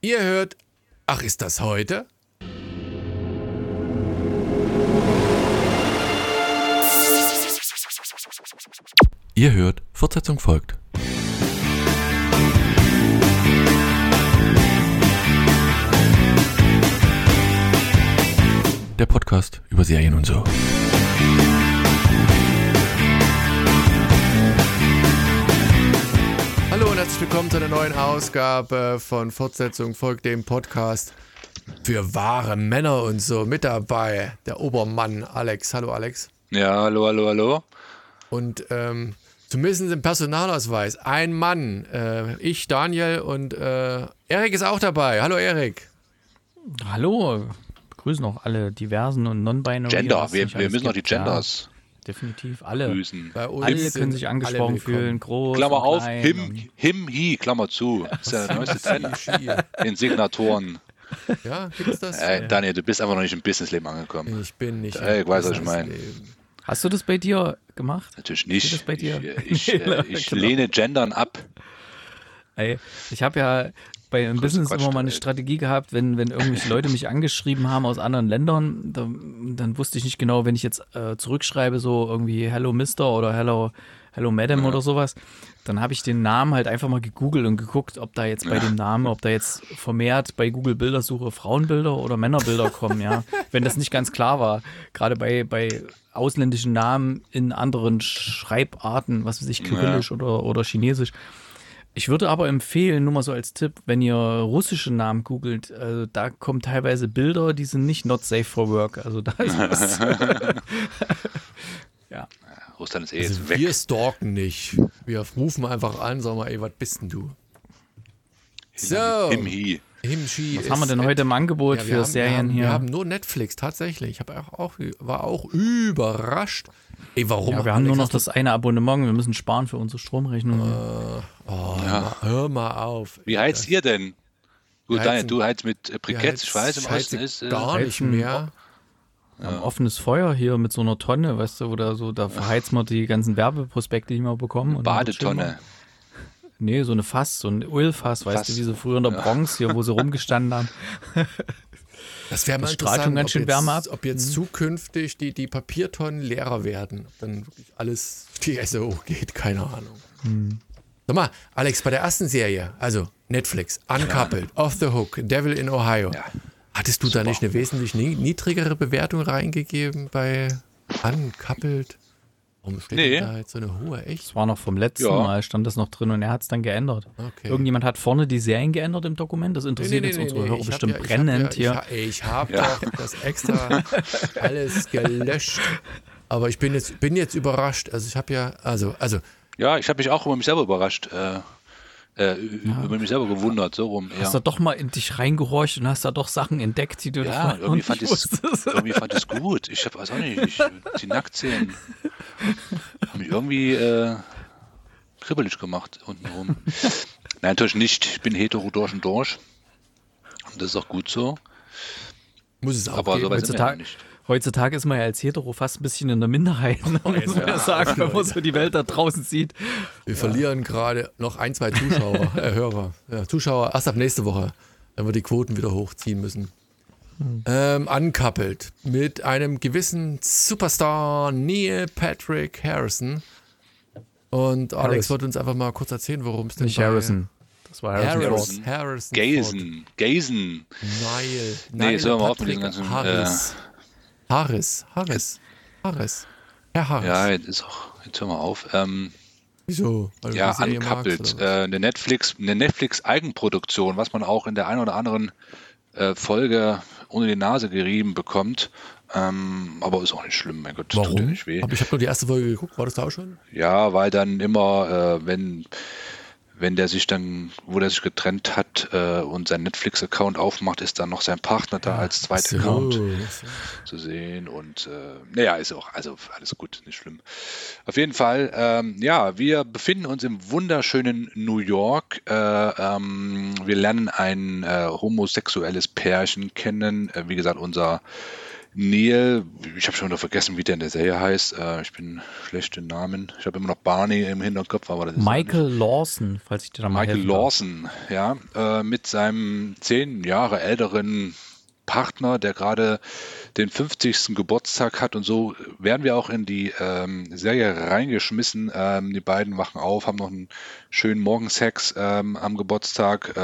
Ihr hört. Ach, ist das heute? Ihr hört, Fortsetzung folgt. Der Podcast über Serien und so. Herzlich willkommen zu einer neuen Ausgabe von Fortsetzung folgt dem Podcast für wahre Männer und so. Mit dabei der Obermann Alex. Hallo Alex. Ja, hallo, hallo, hallo. Und ähm, zumindest im Personalausweis ein Mann. Äh, ich, Daniel und äh, Erik ist auch dabei. Hallo Erik. Hallo, begrüßen auch alle diversen und non-binary. Gender, wir, wir müssen noch die gibt. Ja, Genders definitiv, alle. grüßen. Bei uns Alle können sich angesprochen fühlen, groß Klammer auf, him, him, he, Klammer zu. Das ist ja der neueste Trend in Signatoren. Ja, gibt's das? Äh, Daniel, du bist einfach noch nicht im Businessleben angekommen. Ich bin nicht. Ey, im ich weiß, was ich meine. Hast du das bei dir gemacht? Natürlich nicht. bei dir? Ich, ich, äh, ich Genau. lehne Gendern ab. Ey, ich habe ja bei einem Business Quatsch, immer mal eine ey. Strategie gehabt, wenn, wenn irgendwelche Leute mich angeschrieben haben aus anderen Ländern, dann, dann wusste ich nicht genau, wenn ich jetzt äh, zurückschreibe, so irgendwie Hello Mister oder Hello, Hello Madam oder sowas, dann habe ich den Namen halt einfach mal gegoogelt und geguckt, ob da jetzt bei dem Namen, ob da jetzt vermehrt bei Google Bildersuche Frauenbilder oder Männerbilder kommen, ja. Wenn das nicht ganz klar war, gerade bei, bei ausländischen Namen in anderen Schreibarten, was weiß ich, Kyrillisch oder, oder Chinesisch. Ich würde aber empfehlen, nur mal so als Tipp, wenn ihr russische Namen googelt, äh, da kommen teilweise Bilder, die sind nicht not safe for work. Also da ist was. ja. Russland ist eh Also jetzt weg. wir stalken nicht. Wir rufen einfach an, sagen mal, ey, was bist denn du? So, Him, he. Himchi Was haben wir denn heute im Angebot Ja, für haben, Serien wir haben, hier? Wir haben nur Netflix, tatsächlich. Ich habe auch, auch, war auch überrascht. Ey, warum? ja, wir haben nur noch das eine Abonnement. Wir müssen sparen für unsere Stromrechnung. Oh, hör, mal, hör mal auf. Wie heizt ihr denn? Gut, Daniel, du heizt mit äh, Briketts. Ich weiß, im heizen Osten ist. Äh, gar nicht mehr. Wir haben offenes Feuer hier mit so einer Tonne, weißt du, oder so, da verheizt man die ganzen Werbeprospekte, die wir bekommen. Badetonne. Nee, so eine Fass, so ein Ölfass, weißt du, wie sie früher in der Bronx hier, wo sie rumgestanden haben. Das wäre mal Das strahlt schon interessant, ganz ob schön jetzt, Wärme ab. ob jetzt zukünftig die, die Papiertonnen leerer werden. Ob dann wirklich alles die SO geht, keine Ahnung. Sag mal, Alex, bei der ersten Serie, also Netflix, Uncoupled, Off the Hook, Devil in Ohio, Ja. hattest du da nicht eine wesentlich ni- niedrigere Bewertung reingegeben bei Uncoupled? Warum steht Nee. da jetzt so eine hohe? Echt? Das war noch vom letzten Ja. Mal, stand das noch drin und er hat es dann geändert. Okay. Irgendjemand hat vorne die Serien geändert im Dokument. Das interessiert jetzt unsere Hörer ich hab bestimmt ja, ich brennend hab ja, hier. Ich, ich habe Ja. doch das extra alles gelöscht. Aber ich bin jetzt, bin jetzt überrascht. Also ich habe ja, also, also Ja, ich habe mich auch über mich selber überrascht. Äh, äh, Über mich selber gewundert, so rum. Hast Ja, du doch mal in dich reingehorcht und hast da doch Sachen entdeckt, die du ja irgendwie, nicht fand wusstest. irgendwie fand ich es gut. Ich habe weiß auch nicht, ich, die Nacktzehen haben mich irgendwie äh, kribbelig gemacht untenrum. Nein, natürlich nicht. Ich bin hetero durch und durch. Und das ist auch gut so. muss es auch Aber geben. so ja Heutzutage, nicht. heutzutage ist man ja als Hetero fast ein bisschen in der Minderheit, ne, muss man ja sagen, wenn man so die Welt da draußen sieht. Wir verlieren gerade noch ein, zwei Zuschauer, äh, Hörer. Ja, Zuschauer erst ab nächste Woche, wenn wir die Quoten wieder hochziehen müssen. Ähm, uncoupled mit einem gewissen Superstar Neil Patrick Harrison. Und Alex Harris. wird uns einfach mal kurz erzählen, worum es denn Nicht bei Harrison. Das war Harrison. Harrison. Harrison. Gazen. Gazen. Ford. Neil. Nee, Neil jetzt hören wir auf mit diesen ganzen, äh, Harris. Harris. Harris. Harris. Herr Harris. Ja, jetzt ist auch, jetzt hören wir auf. Ähm, Wieso? Weil ja, was? Äh, eine Netflix, eine Netflix-Eigenproduktion, was man auch in der einen oder anderen äh, Folge unter die Nase gerieben bekommt. Ähm, aber ist auch nicht schlimm, mein Gott, tut ja Warum? nicht weh. Aber ich habe nur die erste Folge geguckt. War das da auch schon? Ja, weil dann immer, äh, wenn, wenn der sich dann, wo der sich getrennt hat äh, und seinen Netflix-Account aufmacht, ist dann noch sein Partner da als zweiter So, Account so. zu sehen. Und äh, naja, ist auch, also alles gut, nicht schlimm. Auf jeden Fall, ähm, ja, wir befinden uns im wunderschönen New York. Äh, ähm, wir lernen ein äh, homosexuelles Pärchen kennen. Äh, wie gesagt, unser Neil, ich habe schon wieder vergessen, wie der in der Serie heißt. Äh, ich bin schlecht in Namen. Ich habe immer noch Barney im Hinterkopf, aber das ist Michael Lawson, falls ich dir da mal Michael. Lawson, ja, äh, mit seinem zehn Jahre älteren Partner, der gerade den 50. Geburtstag hat und so werden wir auch in die ähm, Serie reingeschmissen. Ähm, die beiden wachen auf, haben noch einen schönen Morgensex ähm, am Geburtstag.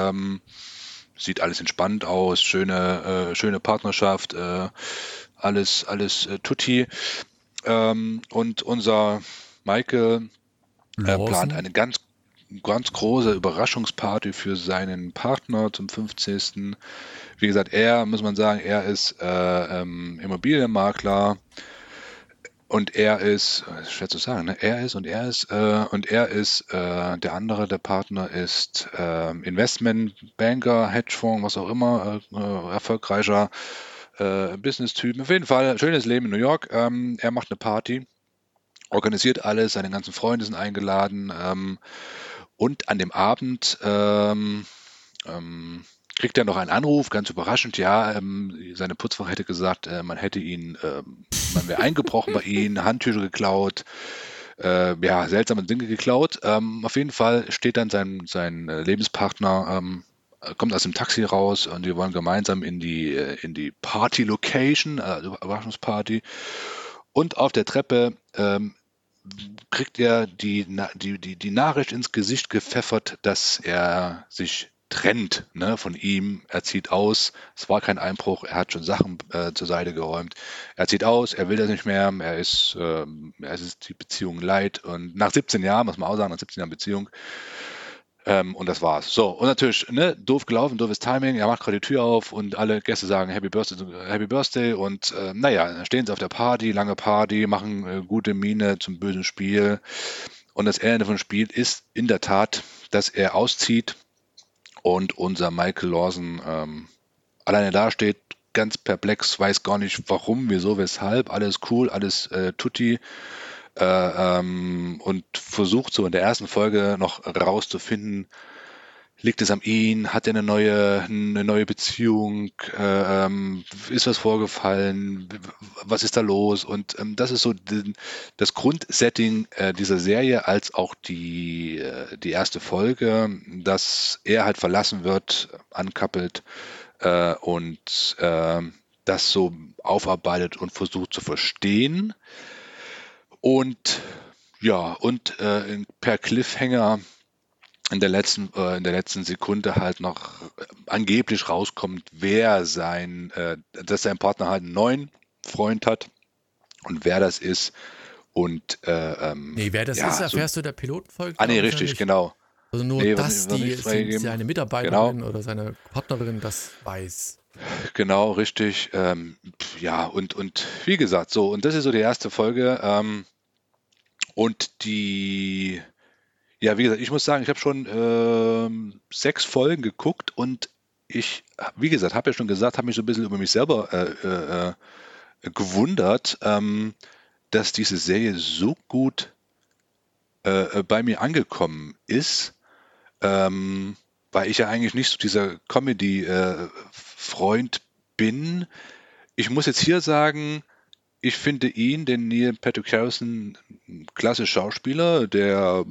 Sieht alles entspannt aus, schöne, äh, schöne Partnerschaft, äh, alles, alles äh, tutti. Ähm, und unser Michael äh, plant eine ganz, ganz große Überraschungsparty für seinen Partner zum 50. Wie gesagt, er, muss man sagen, er ist äh, ähm, Immobilienmakler und er ist, äh, schwer zu sagen, ne? er ist und er ist äh, und er ist, äh, der andere, der Partner ist äh, Investmentbanker, Hedgefonds, was auch immer, äh, äh, erfolgreicher Business-Typ. Auf jeden Fall, schönes Leben in New York. Ähm, er macht eine Party organisiert alles, seine ganzen Freunde sind eingeladen ähm, und an dem Abend ähm, ähm, kriegt er noch einen Anruf, ganz überraschend, ja, ähm, seine Putzfrau hätte gesagt, äh, man hätte ihn, ähm, man wäre eingebrochen bei ihm, Handtücher geklaut, äh, ja, seltsame Dinge geklaut. Ähm, auf jeden Fall steht dann sein, sein äh, Lebenspartner, ähm, äh, kommt aus dem Taxi raus und die wollen gemeinsam in die, äh, in die Party-Location, also Überraschungsparty. Und auf der Treppe ähm, kriegt er die, die, die, die Nachricht ins Gesicht gepfeffert, dass er sich trennt ne, von ihm. Er zieht aus. Es war kein Einbruch. Er hat schon Sachen äh, zur Seite geräumt. Er zieht aus. Er will das nicht mehr. Er ist, ähm, er ist die Beziehung leid. Und nach 17 Jahren, muss man auch sagen, nach 17 Jahren Beziehung, ähm, und das war's. So, und natürlich, ne, doof gelaufen, doofes Timing. Er macht gerade die Tür auf und alle Gäste sagen Happy Birthday, Happy Birthday. Und äh, naja, dann stehen sie auf der Party, lange Party, machen äh, gute Miene zum bösen Spiel. Und das Ende vom Spiel ist in der Tat, dass er auszieht und unser Michael Lawson ähm, alleine dasteht, ganz perplex, weiß gar nicht warum, wieso, weshalb. Alles cool, alles äh, tutti äh, ähm, und versucht so in der ersten Folge noch rauszufinden, liegt es an ihn, hat er eine neue, eine neue Beziehung, äh, ähm, ist was vorgefallen, was ist da los? Und ähm, das ist so das Grundsetting äh, dieser Serie, als auch die, äh, die erste Folge, dass er halt verlassen wird, ankappelt äh, und äh, das so aufarbeitet und versucht zu verstehen. Und ja, und äh, per Cliffhanger in der letzten, äh, in der letzten Sekunde halt noch äh, angeblich rauskommt, wer sein, äh, dass sein Partner halt einen neuen Freund hat und wer das ist. Und äh, ähm, Nee, wer das ja, ist, so- erfährst du der Pilotenfolge. Ah, nee, richtig, nicht. genau. Also nur, Nee, dass die, nicht freigegeben. seine Mitarbeiterin Genau. oder seine Partnerin das weiß. Genau, richtig. Ähm, ja, und, und wie gesagt, so, und das ist so die erste Folge. Ähm, und die, ja, wie gesagt, ich muss sagen, ich habe schon ähm, sechs Folgen geguckt und ich, wie gesagt, habe ja schon gesagt, habe mich so ein bisschen über mich selber äh, äh, äh, gewundert, ähm, dass diese Serie so gut äh, äh, bei mir angekommen ist, ähm, weil ich ja eigentlich nicht so dieser Comedy-Freund bin. Ich muss jetzt hier sagen, ich finde ihn, den Neil Patrick Harrison, ein klasse Schauspieler, der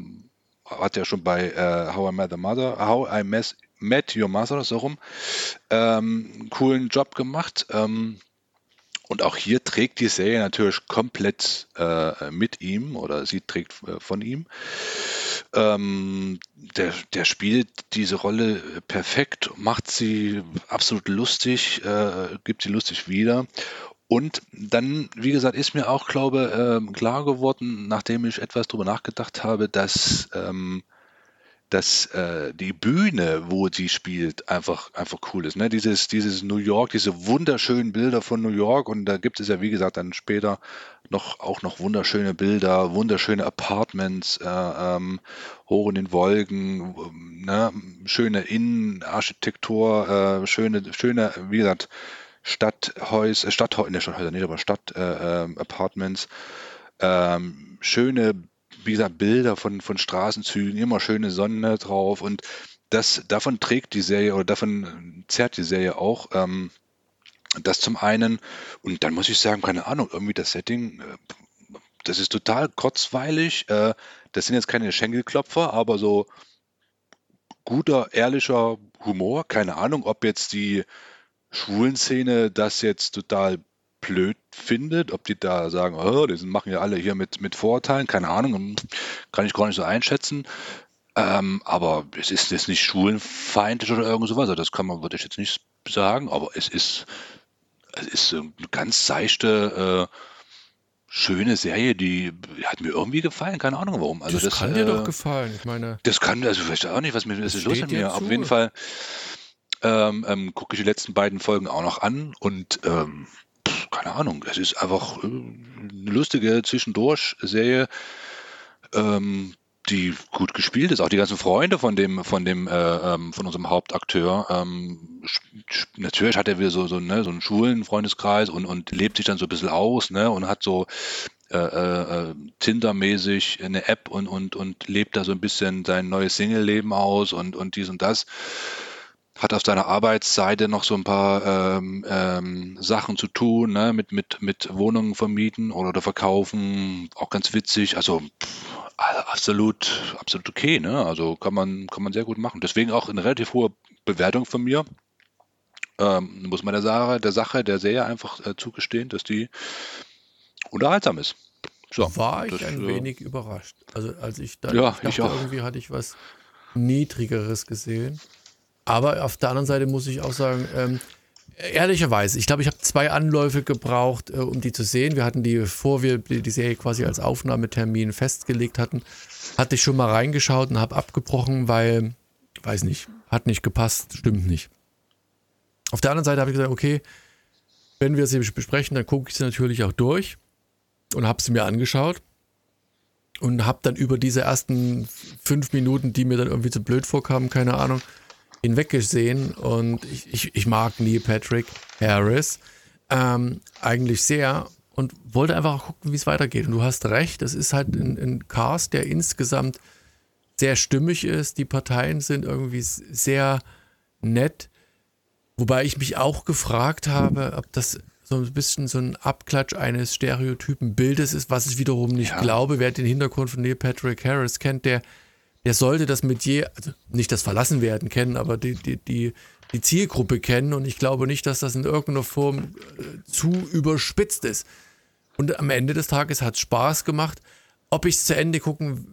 hat ja schon bei äh, How I Met the Mother, How I Met, Met Your Mother, so rum, ähm, coolen Job gemacht. Ähm, und auch hier trägt die Serie natürlich komplett äh, mit ihm oder sie trägt äh, von ihm. Ähm, der, der spielt diese Rolle perfekt, macht sie absolut lustig, äh, gibt sie lustig wieder. Und dann, wie gesagt, ist mir auch, glaube ähm, klar geworden, nachdem ich etwas drüber nachgedacht habe, dass, ähm, dass äh, die Bühne, wo sie spielt, einfach, einfach cool ist. Ne? Dieses, dieses New York, diese wunderschönen Bilder von New York und da gibt es ja, wie gesagt, dann später noch, auch noch wunderschöne Bilder, wunderschöne Apartments, äh, ähm, hoch in den Wolken, ne? schöne Innenarchitektur, äh, schöne, schöne, wie gesagt, Stadthäuser, Stadthäuser, ne, Stadthäuser nicht, aber Stadt-Apartments, ähm, schöne, wie gesagt, Bilder von, von Straßenzügen, immer schöne Sonne drauf und das, davon trägt die Serie oder davon zerrt die Serie auch. Ähm, Das zum einen. Und dann muss ich sagen, keine Ahnung, irgendwie das Setting, äh, das ist total kurzweilig. Äh, das sind jetzt keine Schenkelklopfer, aber so guter, ehrlicher Humor. Keine Ahnung, ob jetzt die Schwulenszene das jetzt total blöd findet, ob die da sagen, oh, die machen ja alle hier mit, mit Vorurteilen, keine Ahnung, kann ich gar nicht so einschätzen. Ähm, aber es ist jetzt nicht schwulenfeindlich oder irgend sowas, also das kann man, würde ich jetzt nicht sagen, aber es ist, es ist eine ganz seichte, äh, schöne Serie, die hat mir irgendwie gefallen, keine Ahnung warum. Also das, das kann äh, dir doch gefallen. Ich meine, das kann, also vielleicht auch nicht, was mir was ist los mit mir. Auf jeden Fall ähm, ähm, gucke ich die letzten beiden Folgen auch noch an und ähm, pff, keine Ahnung, es ist einfach äh, eine lustige Zwischendurch-Serie, ähm, die gut gespielt ist. Auch die ganzen Freunde von dem, von dem, äh, ähm, von unserem Hauptakteur. Ähm, natürlich hat er wieder so, so, ne, so einen schwulen Freundeskreis und, und lebt sich dann so ein bisschen aus, ne, und hat so äh, äh, äh, Tinder-mäßig eine App und, und, und lebt da so ein bisschen sein neues Single-Leben aus und, und dies und das. Hat auf seiner Arbeitsseite noch so ein paar ähm, ähm, Sachen zu tun, ne? mit, mit, mit Wohnungen vermieten oder verkaufen, auch ganz witzig. Also pff, a- absolut, absolut okay, ne? Also kann man, kann man sehr gut machen. Deswegen auch eine relativ hohe Bewertung von mir. Ähm, muss man der Sache, der Sache, der Serie einfach äh, zugestehen, dass die unterhaltsam ist. So, war ich das, ein äh, wenig überrascht. Also als ich dann Ja, ich dachte, irgendwie hatte ich was Niedrigeres gesehen. Aber auf der anderen Seite muss ich auch sagen, ähm, ehrlicherweise, ich glaube, ich habe zwei Anläufe gebraucht, äh, um die zu sehen. Wir hatten die, bevor wir die Serie quasi als Aufnahmetermin festgelegt hatten, hatte ich schon mal reingeschaut und habe abgebrochen, weil, weiß nicht, hat nicht gepasst, stimmt nicht. Auf der anderen Seite habe ich gesagt, okay, wenn wir sie besprechen, dann gucke ich sie natürlich auch durch und habe sie mir angeschaut und habe dann über diese ersten fünf Minuten, die mir dann irgendwie zu blöd vorkamen, keine Ahnung, hinweggesehen und ich, ich, ich mag Neil Patrick Harris ähm, eigentlich sehr und wollte einfach auch gucken, wie es weitergeht. Und du hast recht, es ist halt ein, ein Cast, der insgesamt sehr stimmig ist. Die Parteien sind irgendwie sehr nett. Wobei ich mich auch gefragt habe, ob das so ein bisschen so ein Abklatsch eines stereotypen Bildes ist, was ich wiederum nicht Ja. glaube. Wer den Hintergrund von Neil Patrick Harris kennt, der, der sollte das Metier, also nicht das Verlassenwerden kennen, aber die, die, die, die Zielgruppe kennen. Und ich glaube nicht, dass das in irgendeiner Form äh, zu überspitzt ist. Und am Ende des Tages hat es Spaß gemacht. Ob ich es zu Ende gucken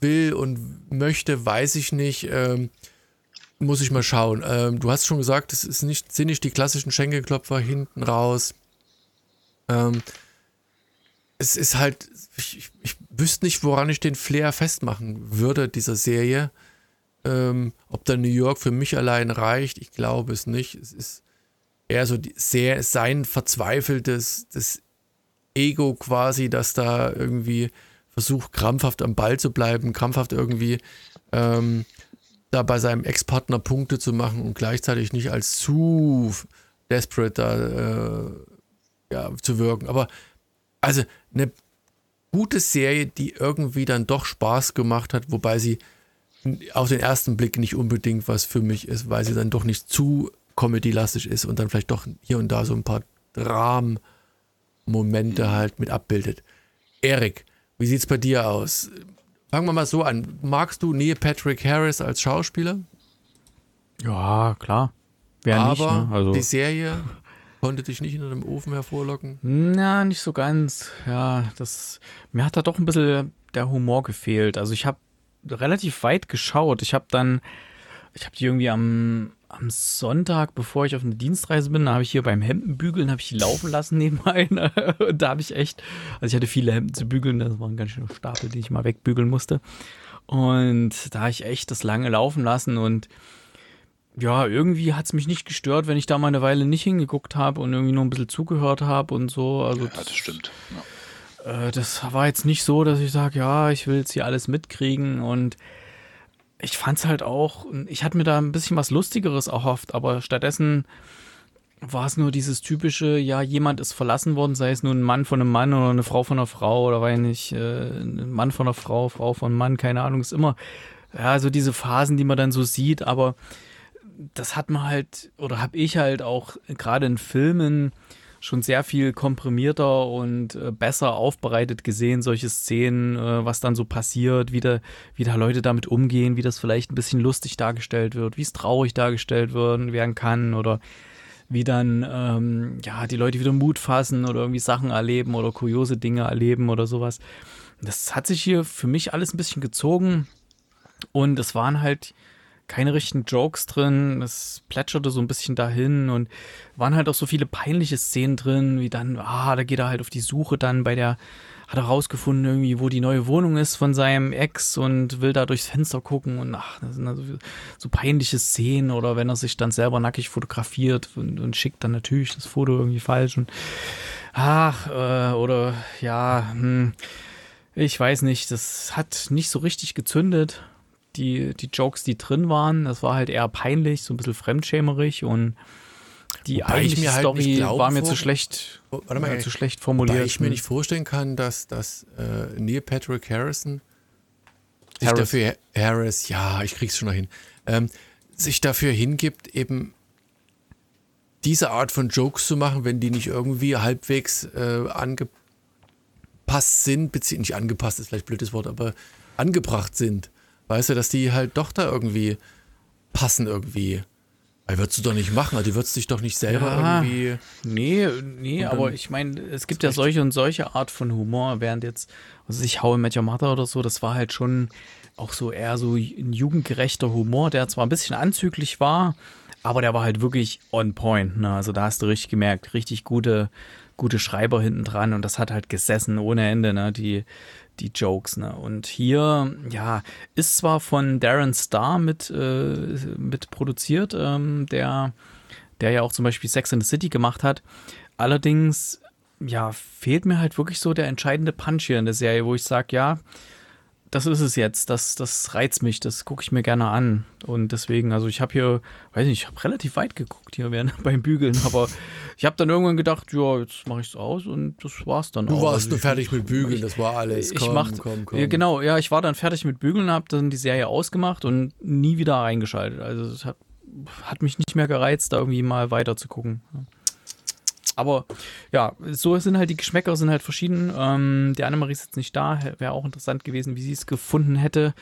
will und möchte, weiß ich nicht. Ähm, muss ich mal schauen. Ähm, du hast schon gesagt, es ist nicht, sind nicht die klassischen Schenkelklopfer hinten raus. Ähm, es ist halt, ich, ich, wüsste nicht, woran ich den Flair festmachen würde, dieser Serie. Ähm, ob da New York für mich allein reicht, ich glaube es nicht. Es ist eher so die, sehr sein verzweifeltes das Ego quasi, das da irgendwie versucht, krampfhaft am Ball zu bleiben, krampfhaft irgendwie ähm, da bei seinem Ex-Partner Punkte zu machen und gleichzeitig nicht als zu desperate da äh, ja, zu wirken. Aber also eine gute Serie, die irgendwie dann doch Spaß gemacht hat, wobei sie auf den ersten Blick nicht unbedingt was für mich ist, weil sie dann doch nicht zu comedy-lastig ist und dann vielleicht doch hier und da so ein paar Dramen-Momente halt mit abbildet. Erik, wie sieht's bei dir aus? Fangen wir mal so an. Magst du Neil Patrick Harris als Schauspieler? Ja, klar. Wer aber nicht, ne? Also, die Serie konnte dich nicht hinter dem Ofen hervorlocken. na, nicht so ganz. Ja, das, mir hat da doch ein bisschen der Humor gefehlt. Also ich habe relativ weit geschaut. Ich habe dann, ich habe die irgendwie am, am Sonntag, bevor ich auf eine Dienstreise bin, habe ich hier beim Hemdenbügeln, habe ich die laufen lassen nebenbei. Ne? Und da habe ich echt, also ich hatte viele Hemden zu bügeln, das waren ganz schöne Stapel, die ich mal wegbügeln musste. Und da habe ich echt das lange laufen lassen und ja, irgendwie hat es mich nicht gestört, wenn ich da mal eine Weile nicht hingeguckt habe und irgendwie nur ein bisschen zugehört habe und so. Also Ja, das stimmt. Ja. äh, das war jetzt nicht so, dass ich sage, ja, ich will jetzt hier alles mitkriegen und ich fand es halt auch, ich hatte mir da ein bisschen was Lustigeres erhofft, aber stattdessen war es nur dieses typische, ja, jemand ist verlassen worden, sei es nur ein Mann von einem Mann oder eine Frau von einer Frau oder weiß nicht, äh, ein Mann von einer Frau, Frau von einem Mann, keine Ahnung, ist immer, ja, so diese Phasen, die man dann so sieht, aber das hat man halt, oder habe ich halt auch gerade in Filmen schon sehr viel komprimierter und äh, besser aufbereitet gesehen, solche Szenen, äh, was dann so passiert, wie da, wie da Leute damit umgehen, wie das vielleicht ein bisschen lustig dargestellt wird, wie es traurig dargestellt werden, werden kann oder wie dann ähm, ja die Leute wieder Mut fassen oder irgendwie Sachen erleben oder kuriose Dinge erleben oder sowas. Das hat sich hier für mich alles ein bisschen gezogen und es waren halt keine richtigen Jokes drin. Es plätscherte so ein bisschen dahin und waren halt auch so viele peinliche Szenen drin, wie dann, ah, da geht er halt auf die Suche dann bei der, hat er rausgefunden irgendwie, wo die neue Wohnung ist von seinem Ex und will da durchs Fenster gucken und ach, das sind also so peinliche Szenen oder wenn er sich dann selber nackig fotografiert und, und schickt dann natürlich das Foto irgendwie falsch und ach, äh, oder ja, hm, ich weiß nicht, das hat nicht so richtig gezündet die, die Jokes, die drin waren, das war halt eher peinlich, so ein bisschen fremdschämerig und die Wobei eigentliche halt Story war mir vor- zu schlecht, Warte mal, äh, zu schlecht formuliert. Weil ich mir nicht vorstellen kann, dass, dass äh, Neil Patrick Harrison sich Harris. dafür Harris, ja, ich krieg's schon noch hin, ähm, sich dafür hingibt, eben diese Art von Jokes zu machen, wenn die nicht irgendwie halbwegs äh, angepasst sind, beziehungsweise nicht angepasst ist vielleicht ein blödes Wort, aber angebracht sind. Weißt du, dass die halt doch da irgendwie passen irgendwie. Weil würdest du doch nicht machen, also die würdest dich doch nicht selber Ja. irgendwie. Nee, nee, aber ich meine, es gibt ja solche und solche Art von Humor, während jetzt, was weiß ich, I Met Your Mother oder so, das war halt schon auch so eher so ein jugendgerechter Humor, der zwar ein bisschen anzüglich war, aber der war halt wirklich on point. Ne? Also da hast du richtig gemerkt, richtig gute, gute Schreiber hinten dran und das hat halt gesessen ohne Ende, ne? Die, die Jokes, ne? Und hier, ja, ist zwar von Darren Star mit, äh, mit produziert, ähm, der, der ja auch zum Beispiel Sex in the City gemacht hat. Allerdings, ja, fehlt mir halt wirklich so der entscheidende Punch hier in der Serie, wo ich sage, ja, das ist es jetzt, das, das reizt mich, das gucke ich mir gerne an. Und deswegen, also ich habe hier, weiß nicht, ich habe relativ weit geguckt hier während, beim Bügeln, aber ich habe dann irgendwann gedacht, ja, jetzt mache ich es aus und das war's dann Du auch. warst Also nur ich- fertig mit Bügeln, das war alles. ich Komm, mach, komm, komm. Ja, genau, ja, ich war dann fertig mit Bügeln, habe dann die Serie ausgemacht und nie wieder eingeschaltet. Also es hat, hat mich nicht mehr gereizt, da irgendwie mal weiter zu gucken. Aber ja, so sind halt die Geschmäcker sind halt verschieden. Ähm, die Annemarie ist jetzt nicht da, wäre auch interessant gewesen, wie sie es gefunden hätte.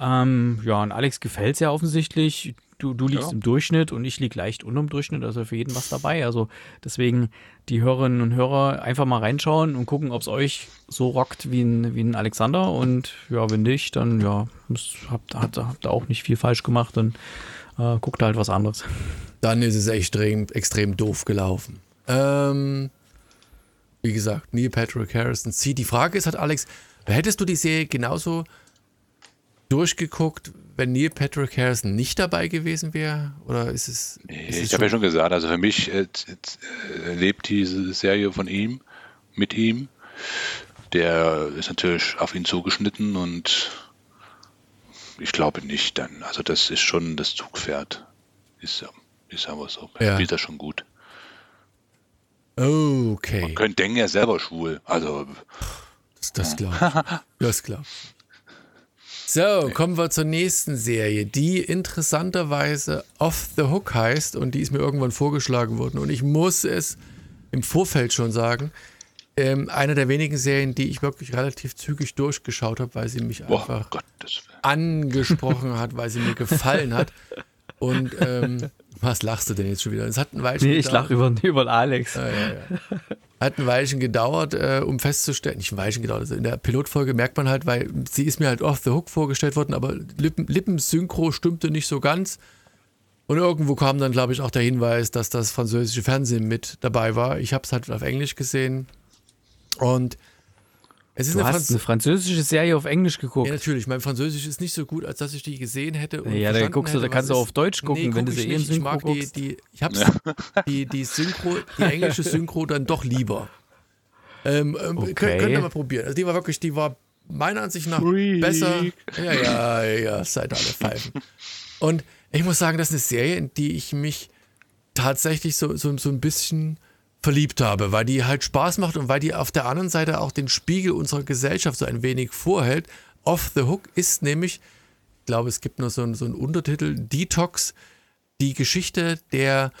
Ähm, ja, und Alex gefällt es ja offensichtlich. Du, du liegst Ja. im Durchschnitt und ich lieg leicht unterm Durchschnitt, also für jeden was dabei. Also deswegen die Hörerinnen und Hörer einfach mal reinschauen und gucken, ob es euch so rockt wie ein, wie ein Alexander. Und ja, wenn nicht, dann ja, habt, habt, habt ihr auch nicht viel falsch gemacht und äh, guckt halt was anderes. Dann ist es extrem, extrem doof gelaufen. Ähm, wie gesagt, Neil Patrick Harrison. Sie, die Frage ist, hat Alex, hättest du die Serie genauso durchgeguckt, wenn Neil Patrick Harrison nicht dabei gewesen wäre? Oder ist es. Nee, ist es ich habe ja schon gesagt, also für mich äh, äh, lebt diese Serie von ihm, mit ihm. Der ist natürlich auf ihn zugeschnitten und ich glaube nicht dann. Also das ist schon das Zugpferd. Ist ja, ist aber so. Er Ja. spielt das schon gut. Okay. Man könnte denken, er ist selber schwul. Also Das, das glaube ich. Das glaube ich. So, kommen wir zur nächsten Serie, die interessanterweise Off the Hook heißt und die ist mir irgendwann vorgeschlagen worden und ich muss es im Vorfeld schon sagen. Ähm, eine der wenigen Serien, die ich wirklich relativ zügig durchgeschaut habe, weil sie mich boah, einfach Willen. angesprochen hat, weil sie mir gefallen hat. Und ähm, was lachst du denn jetzt schon wieder? Es hat ein Weilchen Nee, ich lache über, über Alex. Ja, ja, ja. Hat ein Weilchen gedauert, äh, um festzustellen, nicht ein Weilchen gedauert, also in der Pilotfolge merkt man halt, weil sie ist mir halt off the hook vorgestellt worden, aber Lippen, Lippensynchro stimmte nicht so ganz. Und irgendwo kam dann, glaube ich, auch der Hinweis, dass das französische Fernsehen mit dabei war. Ich habe es halt auf Englisch gesehen. Und es ist Du eine, hast Franz eine französische Serie auf Englisch geguckt. ja, natürlich. Mein Französisch ist nicht so gut, als dass ich die gesehen hätte. Und Ja, da guckst du- da kannst du auf Deutsch gucken, wenn guck du sie eh in nicht. Ich Synchro mag die, guckst. die, ich hab's, die, die Synchro, die englische Synchro dann doch lieber. Ähm, ähm, Okay. könnt, könnt ihr mal probieren. Also die war wirklich, die war meiner Ansicht nach Freak. besser. Ja, ja, ja, seid alle Pfeifen. Und ich muss sagen, das ist eine Serie, in die ich mich tatsächlich so, so, so ein bisschen verliebt habe, weil die halt Spaß macht und weil die auf der anderen Seite auch den Spiegel unserer Gesellschaft so ein wenig vorhält. Off the Hook ist nämlich, ich glaube, es gibt nur so einen, so einen Untertitel, Detox, die Geschichte der,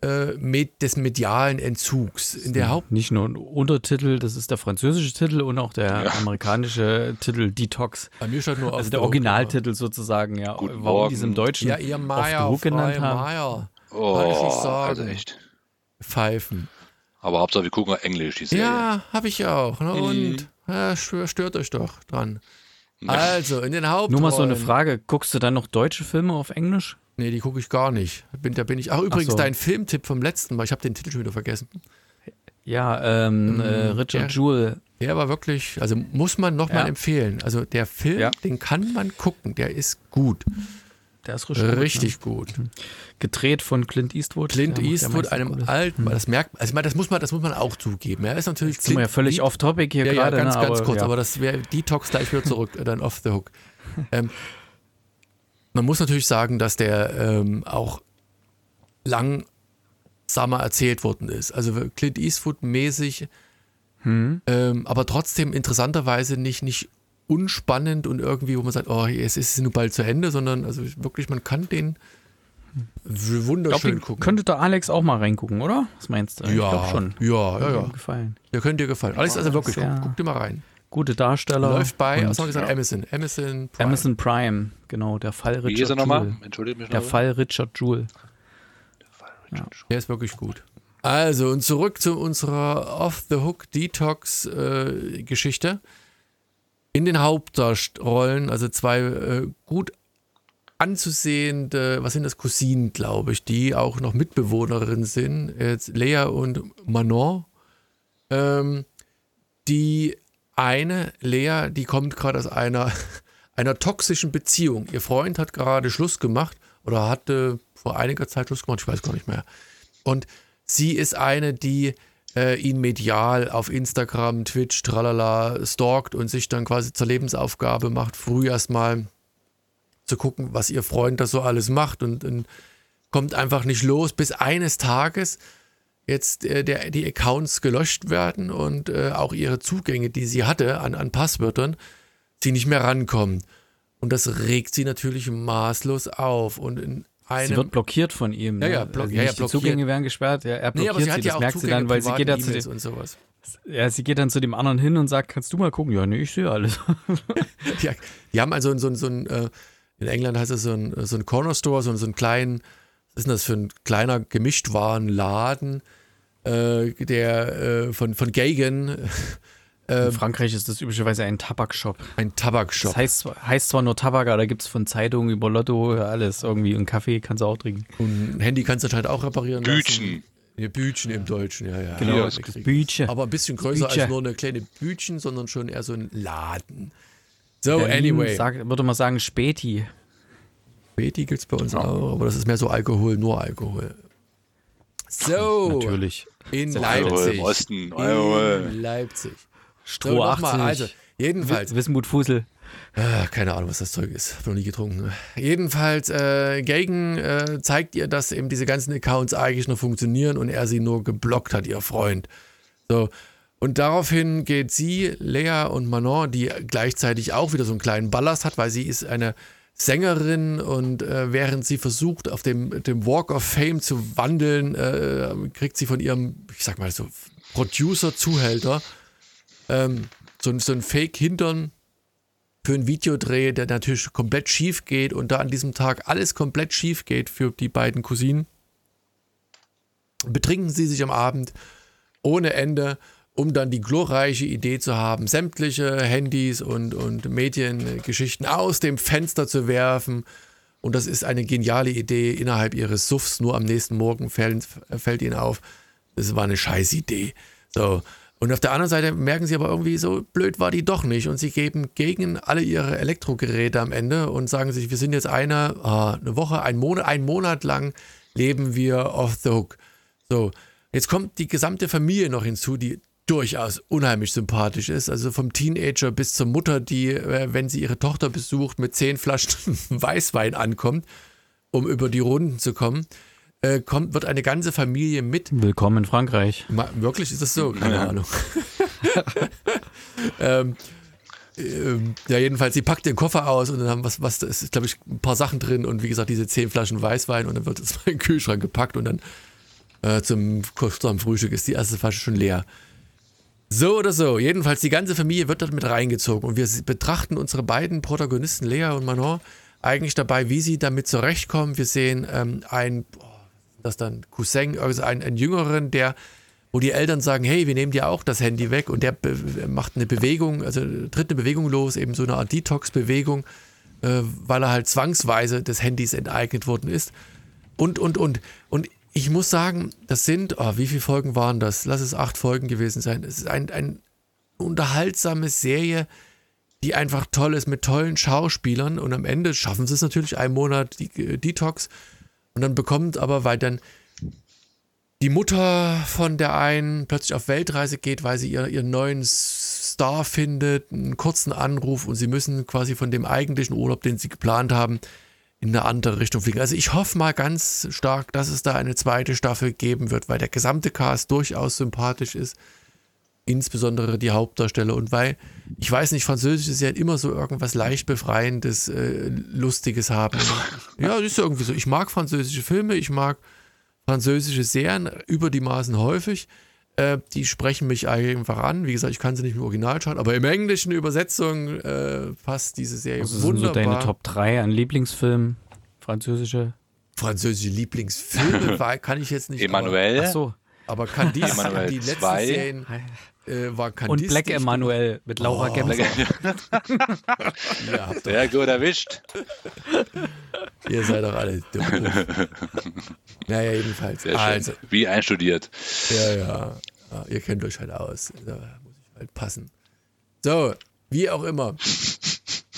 äh, med, des medialen Entzugs. In der Haupt Nicht nur ein Untertitel, das ist der französische Titel und auch der amerikanische Titel Detox. bei mir steht nur Also Off der the Hook, Originaltitel sozusagen, ja. Guten Warum die es im. Deutschen Ja, ihr Meier, Off the Hook genannt haben. Meier. Oh, also echt. Pfeifen. Aber Hauptsache, wir gucken Englisch, die Serie. Ja, habe ich auch. Ne? Mhm. Und ja, stö- stört euch doch dran. Also, in den Hauptrollen. Nur mal so eine Frage, guckst du dann noch deutsche Filme auf Englisch? Nee, die gucke ich gar nicht. Bin, da bin ich. Ach, übrigens, so. dein Filmtipp vom letzten Mal. Ich habe den Titel schon wieder vergessen. Ja, ähm, äh, Richard ja. Jewell. Der war wirklich, also muss man nochmal Ja. empfehlen. Also der Film, Ja. den kann man gucken. Der ist gut. Der ist richtig, Richtig gut. gut. Ne? Gedreht von Clint Eastwood. Clint ja Eastwood, einem Gutes. alten, das merkt man, also ich meine, das muss man, das muss man auch zugeben. Er ist natürlich Jetzt sind wir ja völlig East- off-topic hier ja, ja, gerade. ganz, ne, ganz aber, kurz, ja. aber das wäre Detox gleich wieder zurück, dann off the hook. Ähm, man muss natürlich sagen, dass der ähm, auch langsamer erzählt worden ist. Also Clint Eastwood-mäßig, Hm? ähm, aber trotzdem interessanterweise nicht, nicht unspannend und irgendwie, wo man sagt, oh, es ist nun bald zu Ende, sondern also wirklich, man kann den Ich glaub, wunderschön den gucken. könnte der Alex auch mal reingucken, oder? Was meinst du? Ich ja, schon. ja, ja, ja. gefallen. Der könnte dir gefallen. Alles also wirklich, Ja. guck, guck dir mal rein. Gute Darsteller. Läuft bei, was haben wir gesagt, Amazon. Amazon Prime. Amazon Prime, genau, der Fall Wie ist Richard er nochmal? Entschuldigt mich Der noch. Fall Richard Jewell. Der ist wirklich gut. Also, und zurück zu unserer Off-the-Hook-Detox-Geschichte. In den Hauptdarstellerrollen, also zwei äh, gut anzusehende, was sind das, Cousinen, glaube ich, die auch noch Mitbewohnerinnen sind, jetzt Lea und Manon. Ähm, die eine, Lea, die kommt gerade aus einer, einer toxischen Beziehung. Ihr Freund hat gerade Schluss gemacht oder hatte vor einiger Zeit Schluss gemacht, ich weiß gar nicht mehr. Und sie ist eine, die äh, ihn medial auf Instagram, Twitch, tralala, stalkt und sich dann quasi zur Lebensaufgabe macht, früh erstmal zu gucken, was ihr Freund da so alles macht und, und kommt einfach nicht los, bis eines Tages jetzt äh, der, die Accounts gelöscht werden und äh, auch ihre Zugänge, die sie hatte an, an Passwörtern, sie nicht mehr rankommen. Und das regt sie natürlich maßlos auf. Und in einem Sie wird blockiert von ihm. Ja, ne? ja, block- also ja, ja, nicht die blockiert. Zugänge werden gesperrt. Ja, er Nee, blockiert aber sie hat sie. ja Das merkt sie Zugänge dann, weil sie geht, ja zu dem, und sowas. ja, sie geht dann zu dem anderen hin und sagt, kannst du mal gucken? Ja, nee, ich sehe alles. Die, die haben also so ein, so ein äh, in England heißt das so ein, so ein Corner Store, so, so einen kleinen, was ist denn das für ein kleiner Gemischtwarenladen, äh, der äh, von, von Gagan, In Frankreich ist das üblicherweise ein Tabakshop. ein Tabakshop. Das heißt, zwar- heißt zwar nur Tabak, aber da gibt es von Zeitungen über Lotto alles irgendwie. Und Kaffee kannst du auch trinken. Und ein Handy kannst du anscheinend auch reparieren Bütchen. lassen. Ja, Bütchen im Deutschen, ja, ja. Genau, ja, das Bütchen. Aber ein bisschen größer Bütchen. als nur eine kleine Bütchen, sondern schon eher so ein Laden. So, Berlin anyway. Sagt, würde man sagen Späti. Betty gibt es bei uns auch, aber das ist mehr so Alkohol, nur Alkohol. So, Natürlich. in Leipzig. im Osten. In Leipzig. So, Stroh nochmal, 80. also, jedenfalls. Wismut Fusel. Ah, keine Ahnung, was das Zeug ist. Hab noch nie getrunken. Jedenfalls, äh, Gagan äh, zeigt ihr, dass eben diese ganzen Accounts eigentlich noch funktionieren und er sie nur geblockt hat, ihr Freund. So. Und daraufhin geht sie, Lea und Manon, die gleichzeitig auch wieder so einen kleinen Ballast hat, weil sie ist eine Sängerin und äh, während sie versucht, auf dem, dem Walk of Fame zu wandeln, äh, kriegt sie von ihrem, ich sag mal so, Producer-Zuhälter ähm, so, ein- so ein Fake-Hintern für einen Videodreh, der natürlich komplett schief geht und da an diesem Tag alles komplett schief geht für die beiden Cousinen, betrinken sie sich am Abend ohne Ende, um dann die glorreiche Idee zu haben, sämtliche Handys und, und Mediengeschichten aus dem Fenster zu werfen. Und das ist eine geniale Idee innerhalb ihres Suffs. Nur am nächsten Morgen fällt, fällt ihnen auf, das war eine scheiß Idee. So. Und auf der anderen Seite merken sie aber irgendwie, so blöd war die doch nicht. Und sie geben gegen alle ihre Elektrogeräte am Ende und sagen sich, wir sind jetzt eine, ah, eine Woche, ein Monat, ein Monat lang leben wir off the hook. So, jetzt kommt die gesamte Familie noch hinzu, die durchaus unheimlich sympathisch ist. Also vom Teenager bis zur Mutter, die, äh, wenn sie ihre Tochter besucht, mit zehn Flaschen Weißwein ankommt, um über die Runden zu kommen, äh, kommt, wird eine ganze Familie mit Willkommen in Frankreich. Ma wirklich ist das so? Keine Ahnung. ähm, ähm, ja, jedenfalls, sie packt den Koffer aus und dann haben was, was, da ist, glaube ich, ein paar Sachen drin und wie gesagt, diese zehn Flaschen Weißwein und dann wird es in den Kühlschrank gepackt und dann äh, zum, zum Frühstück ist die erste Flasche schon leer. So oder so, jedenfalls die ganze Familie wird dort mit reingezogen und wir betrachten unsere beiden Protagonisten, Lea und Manon, eigentlich dabei, wie sie damit zurechtkommen. Wir sehen ähm, ein, oh, das dann Cousin, also einen, einen Jüngeren, der wo die Eltern sagen, hey, wir nehmen dir auch das Handy weg und der macht eine Bewegung, also tritt eine Bewegung los, eben so eine Art Detox-Bewegung, äh, weil er halt zwangsweise des Handys enteignet worden ist. Und, und, und. Und ich muss sagen, das sind, oh, wie viele Folgen waren das? Lass es acht Folgen gewesen sein. Es ist ein, ein unterhaltsame Serie, die einfach toll ist mit tollen Schauspielern und am Ende schaffen sie es natürlich einen Monat die, äh, Detox und dann bekommt aber, weil dann die Mutter von der einen plötzlich auf Weltreise geht, weil sie ihr, ihren neuen Star findet, einen kurzen Anruf und sie müssen quasi von dem eigentlichen Urlaub, den sie geplant haben, in eine andere Richtung fliegen. Also ich hoffe mal ganz stark, dass es da eine zweite Staffel geben wird, weil der gesamte Cast durchaus sympathisch ist. Insbesondere die Hauptdarsteller und weil, ich weiß nicht, Französisch ist ja immer so irgendwas leicht befreiendes, äh, Lustiges haben. Ja, das ist irgendwie so. Ich mag französische Filme, ich mag französische Serien über die Maßen häufig. Äh, die sprechen mich einfach an. Wie gesagt, ich kann sie nicht im Original schauen, aber im Englischen Übersetzung äh, passt diese Serie Was wunderbar. sind so deine Top 3 an Lieblingsfilmen? Französische? Französische Lieblingsfilme kann ich jetzt nicht. Emanuel. Ach so. Aber, aber Candice, Emanuel die letzten zwei. Serien äh, war Candice. Und Black Emanuel mit Laura Oh. Gemser. Doch, Sehr gut erwischt. ihr seid doch alle dumm. naja, jedenfalls. Sehr schön. Also, Wie einstudiert. Ja, ja, ja. Ihr kennt euch halt aus. Da muss ich halt passen. So, wie auch immer.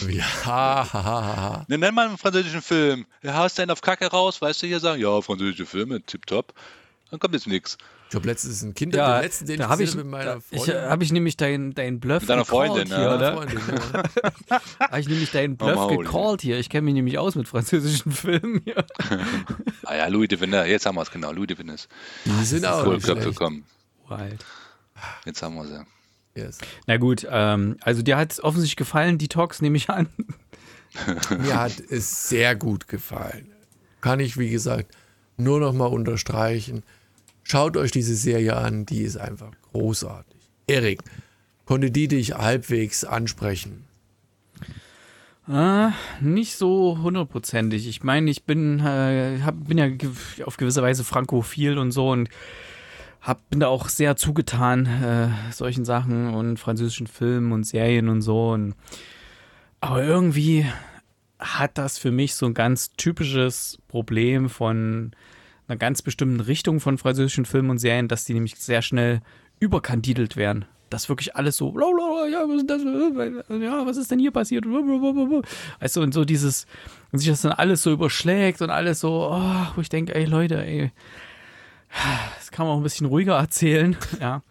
Ja, ha, ha, ha, ha. Ne, nenn mal einen französischen Film. Ja, haust du einen auf Kacke raus, weißt du, hier sagen, ja, französische Filme, tipptopp. Dann kommt jetzt nichts. Ich habe letztens einen Kinder, Ja, den letzten, den da ich mit meiner Freundin. habe ich nämlich deinen dein Bluff Mit deiner Freundin, gecallt ja. hier, meiner oder? Freundin, ja. Habe ich nämlich deinen Oh, Bluff Mauli. gecallt hier. Ich kenne mich nämlich aus mit französischen Filmen hier. Ah ja, Louis de Finesse, jetzt haben wir es genau, Louis de Finesse. Die sind auch Voll nicht Köpfe schlecht. kommen. Wild. Jetzt haben wir sie. Yes. Na gut, ähm, also dir hat es offensichtlich gefallen, Detox, nehme ich an. Mir hat es sehr gut gefallen. Kann ich, wie gesagt, nur noch mal unterstreichen. Schaut euch diese Serie an, die ist einfach großartig. Erik, konnte die dich halbwegs ansprechen? Äh, nicht so hundertprozentig. Ich meine, ich bin, äh, hab, bin ja auf gewisse Weise frankophil und so und hab, bin da auch sehr zugetan äh, solchen Sachen und französischen Filmen und Serien und so. Und, aber irgendwie hat das für mich so ein ganz typisches Problem von einer ganz bestimmten Richtung von französischen Filmen und Serien, dass die nämlich sehr schnell überkandidelt werden. Das wirklich alles so, ja, was ist das, äh, ja, was ist denn hier passiert? Weißt du, und so dieses, und sich das dann alles so überschlägt und alles so, oh, wo ich denke, ey Leute, ey, das kann man auch ein bisschen ruhiger erzählen, ja.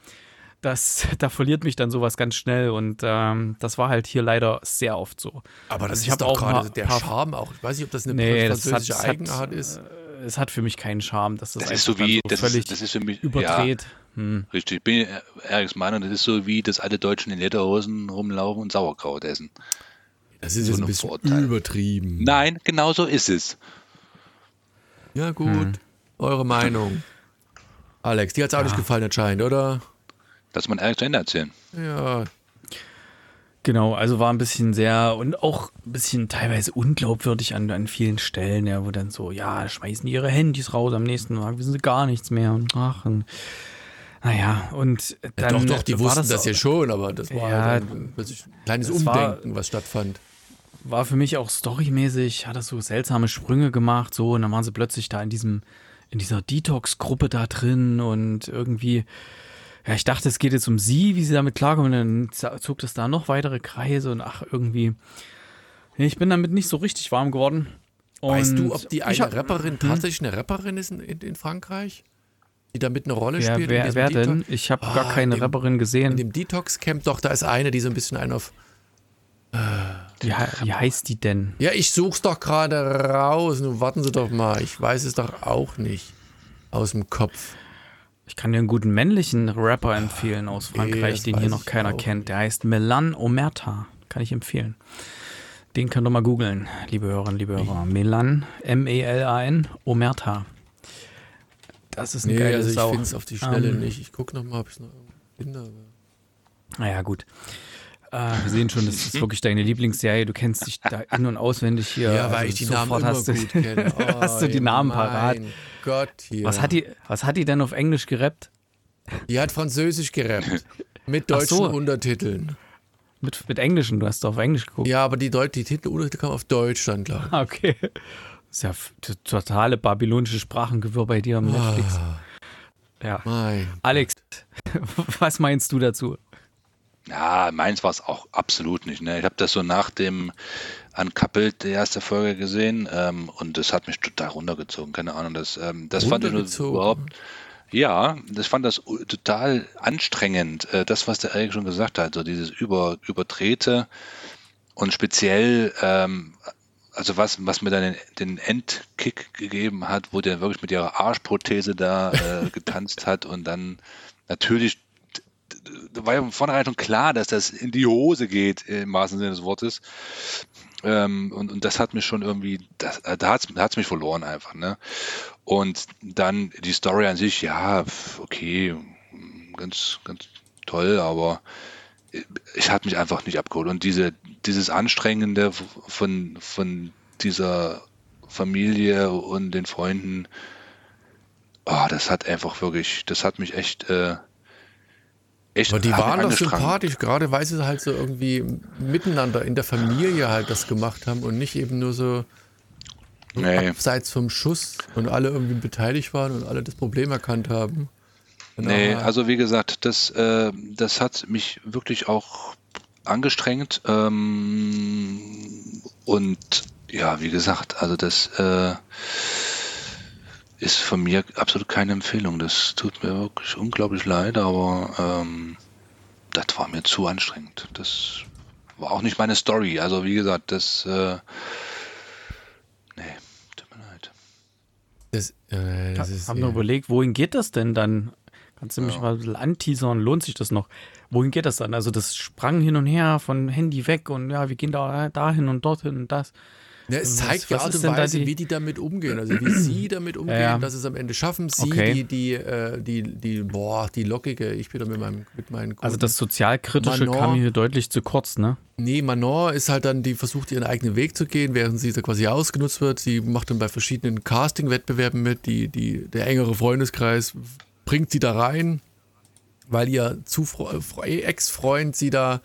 Das, da verliert mich dann sowas ganz schnell und ähm, das war halt hier leider sehr oft so. Aber das Also ich ist doch auch gerade der Charme auch. Ich weiß nicht, ob das eine Nee, hat, französische das hat, Eigenart ist. äh, es hat für mich keinen Charme, dass das, Das ist so wie, das, völlig ist, das ist für mich, überdreht. Hm. ja, richtig, ich bin Eriks Meinung, das ist so wie, dass alle Deutschen in Lederhosen rumlaufen und Sauerkraut essen. Das ist so jetzt ein bisschen Vorurteil. übertrieben. Nein, genau so ist es. Ja, gut. Hm. Eure Meinung. Alex, die hat es auch nicht gefallen anscheinend, oder? Lass mal Erik zu Ende erzählen. Ja. Genau, also war ein bisschen sehr und auch ein bisschen teilweise unglaubwürdig an, an vielen Stellen, ja, wo dann so, ja, schmeißen die ihre Handys raus am nächsten Tag, wissen sie gar nichts mehr und ach, und, naja, und ja dann doch, doch, die wussten das, ja schon, aber das war Ja, halt ein, kleines das war- Umdenken, was stattfand. war für mich auch storymäßig, hat das so seltsame Sprünge gemacht, so, und dann waren sie plötzlich da in diesem, in dieser Detox-Gruppe da drin und irgendwie, ja, ich dachte, es geht jetzt um sie, wie sie damit klarkommen, und dann zog das da noch weitere Kreise und ach, irgendwie, ich bin damit nicht so richtig warm geworden. Weißt du, Und ob die eine hab- Rapperin tatsächlich eine Rapperin ist in, in, in Frankreich? Die damit eine Rolle Wer, spielt? in wer, wer denn? Ich habe Ah, gar keine in dem- Rapperin In gesehen. dem Detox-Camp, doch, da ist eine, die so ein bisschen einen auf. Wie, he- wie heißt die denn? Ja, ich such's doch gerade raus. Nun warten Sie doch mal. Ich weiß es doch auch nicht. Aus dem Kopf. Ich kann dir einen guten männlichen Rapper empfehlen aus Frankreich, das den hier noch keiner kennt. Der heißt Melan Omerta. kann ich empfehlen. Den könnt ihr mal googeln, liebe Hörerinnen, liebe Hörer. Melan, M-E-L-A-N, Omerta. Das ist ein Nee, geiles also ich finde es auf die Schnelle Ähm, nicht. Ich gucke nochmal, ob ich es noch irgendwo finde. Naja, gut. Äh, wir sehen schon, das ist wirklich deine Lieblingsserie. Du kennst dich da in- und auswendig hier. Ja, weil Also ich die Namen immer hast du, gut kenne. Oh, hast du die Namen parat. Gott, hier. Was hat, die, was hat die denn auf Englisch gerappt? Die hat Französisch gerappt. Mit deutschen so. Untertiteln. Mit, mit Englischen, du hast auf Englisch geguckt. Ja, aber die, Deut die Titel Untertitel kamen auf Deutsch dann, glaube ich. Ah, Okay. Das ist ja totale babylonische Sprachengewirr bei dir am Netflix. Ah, Ja. mein. Alex, was meinst du dazu? Ja, meins war es auch absolut nicht. Ne? Ich habe das so nach dem Uncoupled, die erste Folge gesehen ähm, und das hat mich total runtergezogen. Keine Ahnung, das, ähm, das fand ich nur überhaupt. Ja, das fand das total anstrengend. Äh, das, was der Erik schon gesagt hat, so dieses über, Überdrehte und speziell, ähm, also was, was mir dann den, den Endkick gegeben hat, wo der wirklich mit ihrer Arschprothese da äh, getanzt hat und dann natürlich da war ja von vornherein schon klar, dass das in die Hose geht, im wahrsten Sinne des Wortes. Ähm, und, und das hat mich schon irgendwie, das, äh, da hat es mich verloren einfach. Ne? Und dann die Story an sich, ja, okay, ganz, ganz toll, aber ich hat mich einfach nicht abgeholt. Und diese, dieses Anstrengende von, von dieser Familie und den Freunden, oh, das hat einfach wirklich, das hat mich echt, äh, echt Aber die waren doch sympathisch, gerade weil sie halt so irgendwie miteinander in der Familie halt das gemacht haben und nicht eben nur so Nee. abseits vom Schuss und alle irgendwie beteiligt waren und alle das Problem erkannt haben. Genau. Nee, also wie gesagt, das, äh, das hat mich wirklich auch angestrengt. Ähm, und ja, wie gesagt, also das äh, ist von mir absolut keine Empfehlung. Das tut mir wirklich unglaublich leid, aber ähm, das war mir zu anstrengend. Das war auch nicht meine Story. Also wie gesagt, das äh, nee, tut mir leid. das, äh, das ist, Haben wir überlegt, wohin geht das denn dann? Kannst du mich mal ein bisschen anteasern? Lohnt sich das noch? Wohin geht das dann? Also das sprang hin und her von Handy weg und ja, wir gehen da dahin und dorthin und das. Ja, es zeigt die Art und da Weise, die- wie die damit umgehen. Also wie sie damit umgehen, Ja. dass sie es am Ende schaffen. Sie, Okay. die, die, äh, die, die, boah, die lockige, ich wieder mit meinem, mit meinen Also das Sozialkritische Manon. kam hier deutlich zu kurz, ne? Nee, Manon ist halt dann, die versucht ihren eigenen Weg zu gehen, während sie da quasi ausgenutzt wird. Sie macht dann bei verschiedenen Casting-Wettbewerben mit. Die, die, der engere Freundeskreis bringt sie da rein, weil ihr Ex-Freund sie da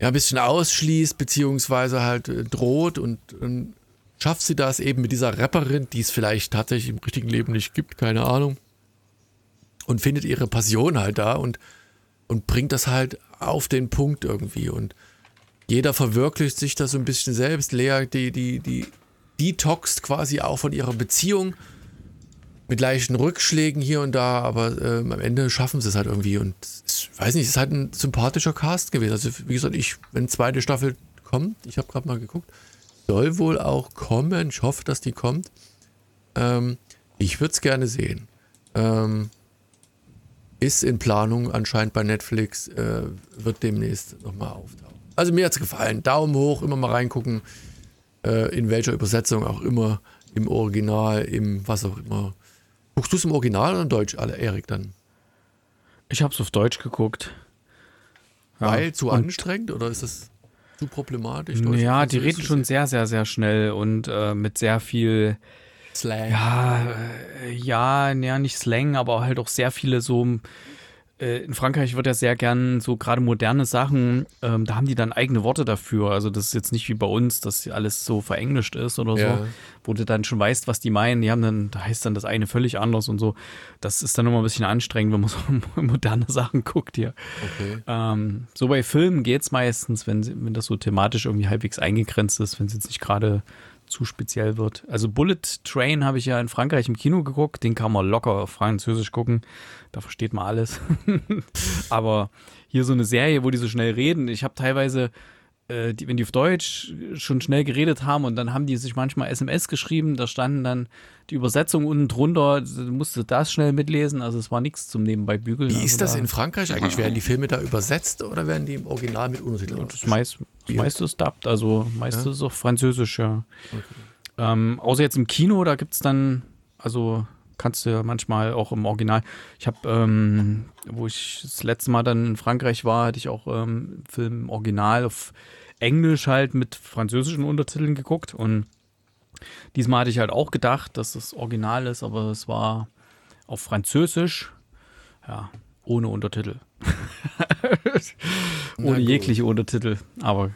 ja, ein bisschen ausschließt, beziehungsweise halt äh, droht und, und schafft sie das eben mit dieser Rapperin, die es vielleicht tatsächlich im richtigen Leben nicht gibt, keine Ahnung. Und findet ihre Passion halt da und, und bringt das halt auf den Punkt irgendwie. Und jeder verwirklicht sich da so ein bisschen selbst. Lea, die, die, die detoxt quasi auch von ihrer Beziehung mit leichten Rückschlägen hier und da, aber ähm, am Ende schaffen sie es halt irgendwie. Und ich weiß nicht, es ist halt ein sympathischer Cast gewesen. Also, wie gesagt, ich, wenn zweite Staffel kommt, ich habe gerade mal geguckt, soll wohl auch kommen. Ich hoffe, dass die kommt. Ähm, ich würde es gerne sehen. Ähm, ist in Planung anscheinend bei Netflix, äh, wird demnächst nochmal auftauchen. Also mir hat es gefallen. Daumen hoch, immer mal reingucken, äh, in welcher Übersetzung auch immer, im Original, im was auch immer. Guckst du es im Original oder in Deutsch, alle Erik dann? Ich habe es auf Deutsch geguckt. Ja, Weil zu und- anstrengend oder ist das zu problematisch? Deutsch Ja, die reden schon sehr, sehr, sehr schnell und äh, mit sehr viel, Slang. ja, äh, ja, ja, nicht Slang, aber halt auch sehr viele so. Äh, in Frankreich wird ja sehr gern so gerade moderne Sachen, ähm, da haben die dann eigene Worte dafür. Also das ist jetzt nicht wie bei uns, dass alles so verenglischt ist oder Ja. so, wo du dann schon weißt, was die meinen. Die haben dann, da heißt dann das eine völlig anders und so. Das ist dann immer ein bisschen anstrengend, wenn man so moderne Sachen guckt hier. Okay. Ähm, so bei Filmen geht es meistens, wenn, wenn das so thematisch irgendwie halbwegs eingegrenzt ist, wenn es jetzt nicht gerade zu speziell wird. Also Bullet Train habe ich ja in Frankreich im Kino geguckt, den kann man locker auf Französisch gucken, da versteht man alles. Aber hier so eine Serie, wo die so schnell reden, ich habe teilweise äh, die, wenn die auf Deutsch schon schnell geredet haben und dann haben die sich manchmal SMS geschrieben, da standen dann die Übersetzung unten drunter, du musste das schnell mitlesen, also es war nichts zum nebenbei bügeln. Wie also ist das da, in Frankreich eigentlich? Werden die Filme da übersetzt oder werden die im Original mit Untertiteln? Das, meist, das meiste ist dubbed, also meiste ja? ist auf Französisch, ja. Okay. Ähm, außer jetzt im Kino, da gibt es dann, also kannst du ja manchmal auch im Original. Ich habe, ähm, wo ich das letzte Mal dann in Frankreich war, hatte ich auch ähm, Film im Original auf Englisch halt mit französischen Untertiteln geguckt und diesmal hatte ich halt auch gedacht, dass das Original ist, aber es war auf Französisch, ja, ohne Untertitel. ohne jegliche Untertitel, aber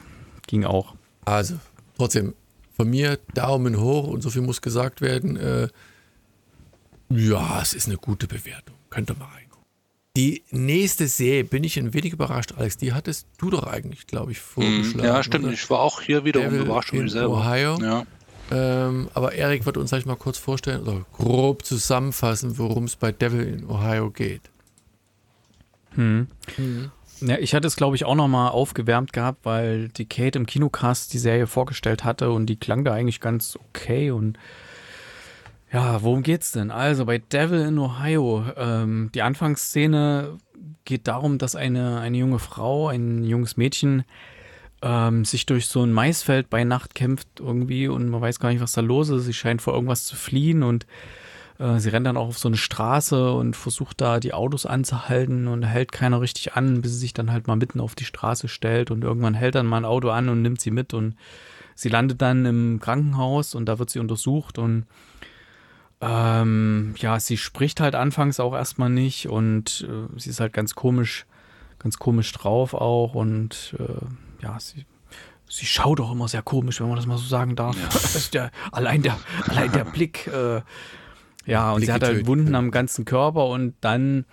ging auch. Also, trotzdem, von mir Daumen hoch und so viel muss gesagt werden. Äh, ja, es ist eine gute Bewertung. Könnt ihr mal reingucken. Die nächste Serie bin ich ein wenig überrascht, Alex. Die hattest du doch eigentlich, glaube ich, vorgeschlagen. Ja, stimmt. Oder? Ich war auch hier wieder überrascht in selber. Ohio. Ja. Ähm, aber Erik wird uns gleich mal kurz vorstellen oder grob zusammenfassen, worum es bei Devil in Ohio geht. Hm. Hm. Ja, ich hatte es, glaube ich, auch nochmal aufgewärmt gehabt, weil die Kate im Kinocast die Serie vorgestellt hatte und die klang da eigentlich ganz okay und ja, worum geht's denn? Also bei Devil in Ohio, ähm, die Anfangsszene geht darum, dass eine, eine junge Frau, ein junges Mädchen ähm, sich durch so ein Maisfeld bei Nacht kämpft irgendwie und man weiß gar nicht, was da los ist. Sie scheint vor irgendwas zu fliehen und äh, sie rennt dann auch auf so eine Straße und versucht da die Autos anzuhalten und hält keiner richtig an, bis sie sich dann halt mal mitten auf die Straße stellt und irgendwann hält dann mal ein Auto an und nimmt sie mit und sie landet dann im Krankenhaus und da wird sie untersucht und ähm, ja, sie spricht halt anfangs auch erstmal nicht und äh, sie ist halt ganz komisch, ganz komisch drauf auch und äh, ja, sie, sie schaut auch immer sehr komisch, wenn man das mal so sagen darf. Ja. der, allein der, allein der Blick, äh, ja, und Blick sie hat halt Wunden am ganzen Körper und dann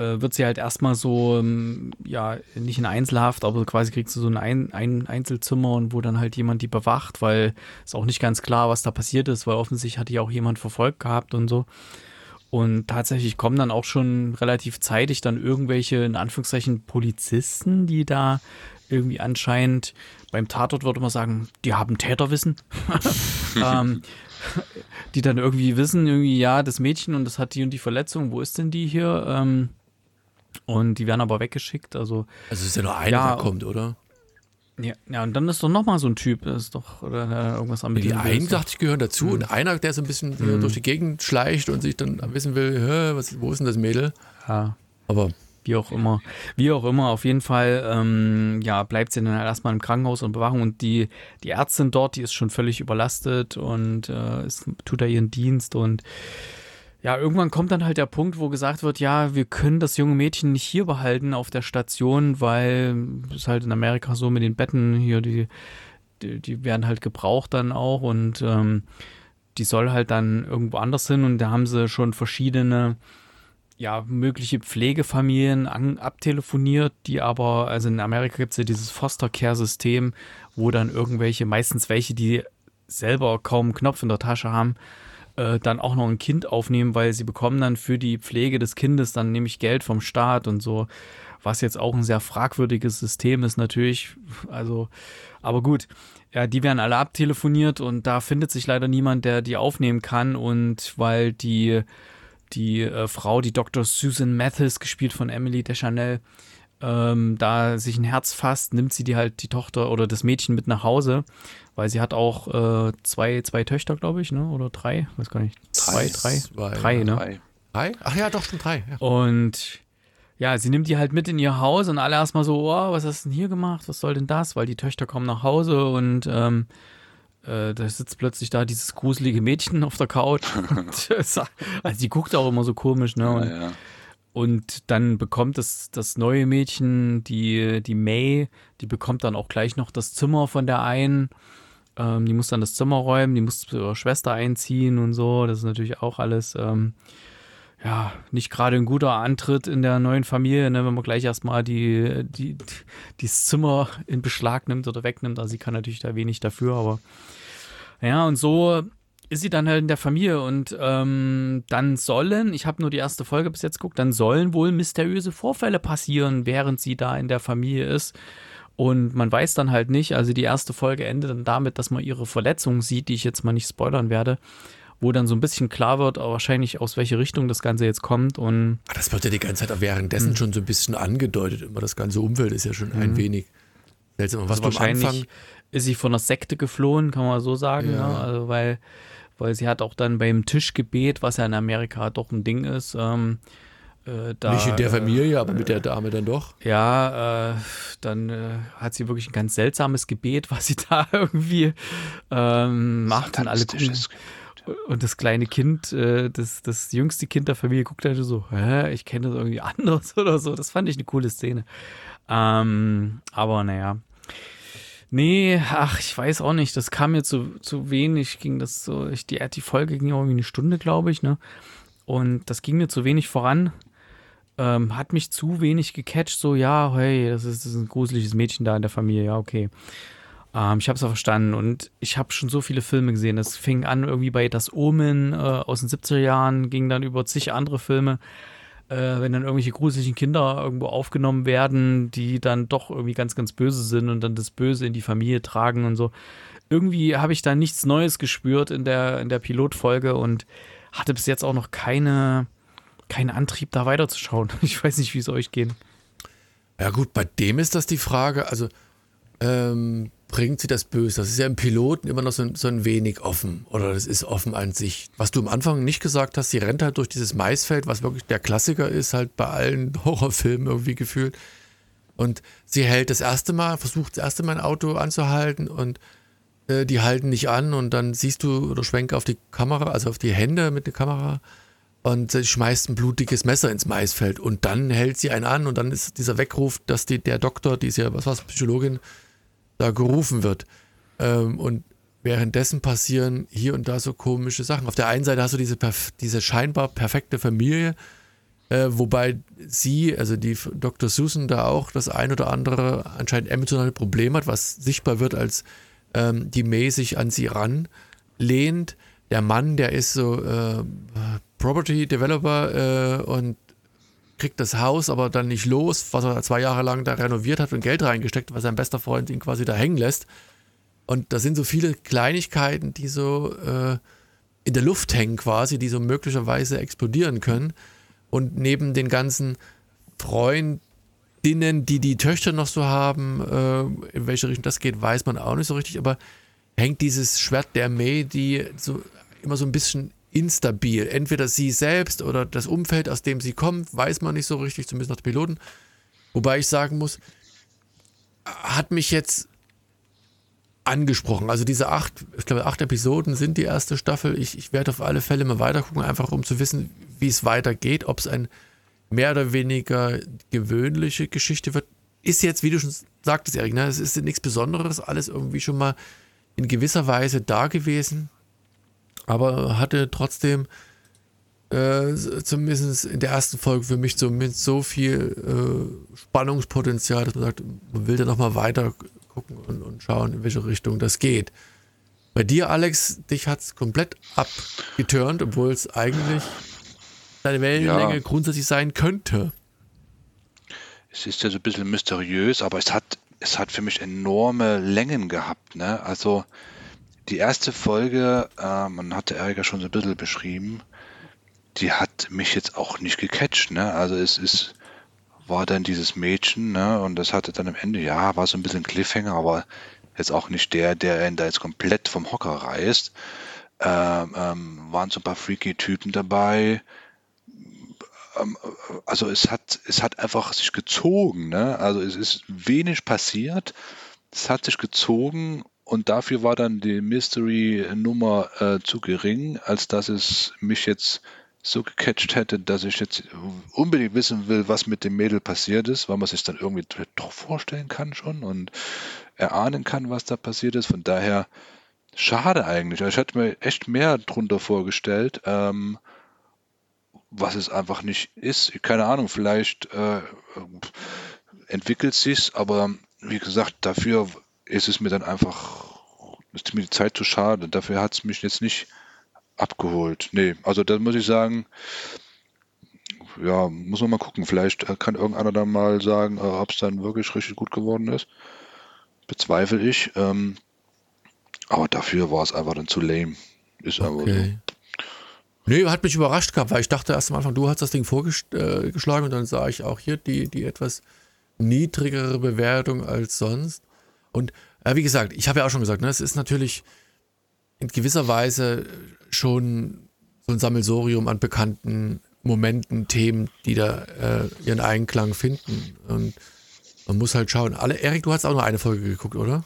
äh, wird sie halt erstmal so, ähm, ja, nicht in Einzelhaft, aber quasi kriegt sie so ein, ein, ein Einzelzimmer und wo dann halt jemand die bewacht, weil es auch nicht ganz klar, was da passiert ist, weil offensichtlich hat die auch jemand verfolgt gehabt und so. Und tatsächlich kommen dann auch schon relativ zeitig dann irgendwelche, in Anführungszeichen, Polizisten, die da irgendwie anscheinend beim Tatort würde man sagen, die haben Täterwissen. ähm, die dann irgendwie wissen, irgendwie, ja, das Mädchen und das hat die und die Verletzung, wo ist denn die hier? Ähm, und die werden aber weggeschickt. Also, also ist ja nur einer, ja, der kommt, oder? Ja, ja, und dann ist doch nochmal so ein Typ, das ist doch oder irgendwas am Die einen, dachte ich, gehören dazu mhm. und einer, der so ein bisschen mhm. durch die Gegend schleicht und sich dann wissen will, was, wo ist denn das Mädel? Ja. Aber. Wie auch immer. Wie auch immer, auf jeden Fall, ähm, ja, bleibt sie dann halt erstmal im Krankenhaus und Bewachung und die, die Ärztin dort, die ist schon völlig überlastet und äh, ist, tut da ihren Dienst und ja, irgendwann kommt dann halt der Punkt, wo gesagt wird, ja, wir können das junge Mädchen nicht hier behalten auf der Station, weil es halt in Amerika so mit den Betten hier, die, die, die werden halt gebraucht dann auch und ähm, die soll halt dann irgendwo anders hin und da haben sie schon verschiedene ja, mögliche Pflegefamilien an, abtelefoniert, die aber, also in Amerika gibt es ja dieses Foster Care-System, wo dann irgendwelche, meistens welche, die selber kaum einen Knopf in der Tasche haben, äh, dann auch noch ein Kind aufnehmen, weil sie bekommen dann für die Pflege des Kindes dann nämlich Geld vom Staat und so, was jetzt auch ein sehr fragwürdiges System ist natürlich. Also, aber gut, ja, die werden alle abtelefoniert und da findet sich leider niemand, der die aufnehmen kann und weil die die äh, Frau, die Dr. Susan Mathis, gespielt von Emily Deschanel, ähm, da sich ein Herz fasst, nimmt sie die halt die Tochter oder das Mädchen mit nach Hause, weil sie hat auch äh, zwei, zwei Töchter, glaube ich, ne? Oder drei, weiß gar nicht. Zwei, drei, zwei, drei, ne? Drei. drei. Ach ja, doch schon drei. Ja. Und ja, sie nimmt die halt mit in ihr Haus und alle erstmal so, oh, was hast du denn hier gemacht? Was soll denn das? Weil die Töchter kommen nach Hause und ähm, äh, da sitzt plötzlich da dieses gruselige Mädchen auf der Couch. also die guckt auch immer so komisch, ne? Und, ja, ja. Und dann bekommt das, das neue Mädchen, die, die May, die bekommt dann auch gleich noch das Zimmer von der einen. Ähm, die muss dann das Zimmer räumen, die muss zu ihrer Schwester einziehen und so. Das ist natürlich auch alles, ähm, ja, nicht gerade ein guter Antritt in der neuen Familie, ne, wenn man gleich erstmal die, die, die, das Zimmer in Beschlag nimmt oder wegnimmt. Also sie kann natürlich da wenig dafür, aber ja, und so ist sie dann halt in der Familie und ähm, dann sollen, ich habe nur die erste Folge bis jetzt geguckt, dann sollen wohl mysteriöse Vorfälle passieren, während sie da in der Familie ist. Und man weiß dann halt nicht, also die erste Folge endet dann damit, dass man ihre Verletzung sieht, die ich jetzt mal nicht spoilern werde, wo dann so ein bisschen klar wird, wahrscheinlich aus welche Richtung das Ganze jetzt kommt. Und Ah, Das wird ja die ganze Zeit auch währenddessen Hm. schon so ein bisschen angedeutet. Immer das ganze Umfeld ist ja schon ein wenig seltsam. Was also wahrscheinlich ist sie von einer Sekte geflohen, kann man so sagen. Ja. Ne? Also weil, weil sie hat auch dann beim Tischgebet, was ja in Amerika doch ein Ding ist, ähm, äh, da, nicht in der äh, Familie, aber mit der Dame dann doch. Ja, äh, dann äh, hat sie wirklich ein ganz seltsames Gebet, was sie da irgendwie ähm, macht und alle gucken. Und das kleine Kind, äh, das, das jüngste Kind der Familie guckt halt so, hä, ich kenne das irgendwie anders oder so. Das fand ich eine coole Szene. Ähm, aber naja. Nee, ach, ich weiß auch nicht. Das kam mir zu, zu wenig. Ging das so, ich, die, die Folge ging irgendwie eine Stunde, glaube ich, ne? Und das ging mir zu wenig voran. Ähm, hat mich zu wenig gecatcht, so, ja, hey, das ist, das ist ein gruseliges Mädchen da in der Familie, ja, okay. Ähm, ich habe es auch verstanden und ich habe schon so viele Filme gesehen. Das fing an irgendwie bei Das Omen äh, aus den 70er Jahren, ging dann über zig andere Filme. Äh, wenn dann irgendwelche gruseligen Kinder irgendwo aufgenommen werden, die dann doch irgendwie ganz, ganz böse sind und dann das Böse in die Familie tragen und so. Irgendwie habe ich da nichts Neues gespürt in der, in der Pilotfolge und hatte bis jetzt auch noch keine, keinen Antrieb, da weiterzuschauen. Ich weiß nicht, wie es euch geht. Ja gut, bei dem ist das die Frage, also ähm, bringt sie das böse? Das ist ja im Piloten immer noch so, ein- so ein wenig offen oder das ist offen an sich. Was du am Anfang nicht gesagt hast, sie rennt halt durch dieses Maisfeld, was wirklich der Klassiker ist, halt bei allen Horrorfilmen irgendwie gefühlt. Und sie hält das erste Mal, versucht das erste Mal ein Auto anzuhalten und äh, die halten nicht an und dann siehst du oder schwenk auf die Kamera, also auf die Hände mit der Kamera und sie schmeißt ein blutiges Messer ins Maisfeld und dann hält sie einen an und dann ist dieser Weckruf, dass die, der Doktor, die ist ja, was war's, Psychologin, da gerufen wird. Ähm, und währenddessen passieren hier und da so komische Sachen. Auf der einen Seite hast du diese, diese scheinbar perfekte Familie, äh, wobei sie, also die Dr. Susan, da auch das ein oder andere anscheinend emotionale Problem hat, was sichtbar wird, als ähm, die sich an sie ranlehnt. Der Mann, der ist so äh, Property Developer äh, und kriegt das Haus aber dann nicht los, was er zwei Jahre lang da renoviert hat und Geld reingesteckt, weil sein bester Freund ihn quasi da hängen lässt. Und da sind so viele Kleinigkeiten, die so äh, in der Luft hängen quasi, die so möglicherweise explodieren können. Und neben den ganzen Freundinnen, die die Töchter noch so haben, äh, in welche Richtung das geht, weiß man auch nicht so richtig. Aber hängt dieses Schwert der May, die so immer so ein bisschen instabil. Entweder sie selbst oder das Umfeld, aus dem sie kommt, weiß man nicht so richtig, zumindest nach den Piloten. Wobei ich sagen muss, hat mich jetzt angesprochen. Also diese acht, ich glaube, acht Episoden sind die erste Staffel. Ich, ich werde auf alle Fälle mal weitergucken, einfach um zu wissen, wie es weitergeht, ob es ein mehr oder weniger gewöhnliche Geschichte wird. Ist jetzt, wie du schon sagtest, Erik, ne, es ist nichts Besonderes, alles irgendwie schon mal in gewisser Weise da gewesen, aber hatte trotzdem äh, zumindest in der ersten Folge für mich zumindest so viel äh, Spannungspotenzial, dass man sagt, man will da nochmal weiter gucken und, und schauen, in welche Richtung das geht. Bei dir, Alex, dich hat es komplett abgeturnt, obwohl es eigentlich deine Wellenlänge Ja. grundsätzlich sein könnte. Es ist ja so ein bisschen mysteriös, aber es hat, es hat für mich enorme Längen gehabt. Ne? Also die erste Folge, äh, man hatte Erika schon so ein bisschen beschrieben, die hat mich jetzt auch nicht gecatcht. Ne? Also es ist, war dann dieses Mädchen ne? und das hatte dann am Ende, ja, war so ein bisschen Cliffhanger, aber jetzt auch nicht der, der ihn da jetzt komplett vom Hocker reißt. Ähm, ähm, waren so ein paar freaky Typen dabei also es hat, es hat einfach sich gezogen, ne? Also es ist wenig passiert, es hat sich gezogen und dafür war dann die Mystery-Nummer äh, zu gering, als dass es mich jetzt so gecatcht hätte, dass ich jetzt unbedingt wissen will, was mit dem Mädel passiert ist, weil man sich dann irgendwie doch vorstellen kann schon und erahnen kann, was da passiert ist. Von daher schade eigentlich. Ich hatte mir echt mehr drunter vorgestellt. Ähm, was es einfach nicht ist. Keine Ahnung, vielleicht äh, entwickelt sich's, aber wie gesagt, dafür ist es mir dann einfach, ist mir die Zeit zu schade. Dafür hat es mich jetzt nicht abgeholt. Nee, also da muss ich sagen, ja, muss man mal gucken. Vielleicht äh, kann irgendeiner dann mal sagen, äh, ob es dann wirklich richtig gut geworden ist. Bezweifle ich. Ähm, aber dafür war es einfach dann zu lame. Ist einfach Okay. Nee, hat mich überrascht gehabt, weil ich dachte erst am Anfang, du hast das Ding vorgeschlagen und dann sah ich auch hier die, die etwas niedrigere Bewertung als sonst. Und äh, wie gesagt, ich habe ja auch schon gesagt, ne, es ist natürlich in gewisser Weise schon so ein Sammelsorium an bekannten Momenten, Themen, die da äh, ihren Einklang finden. Und man muss halt schauen. Alle, Erik, du hast auch nur eine Folge geguckt, oder?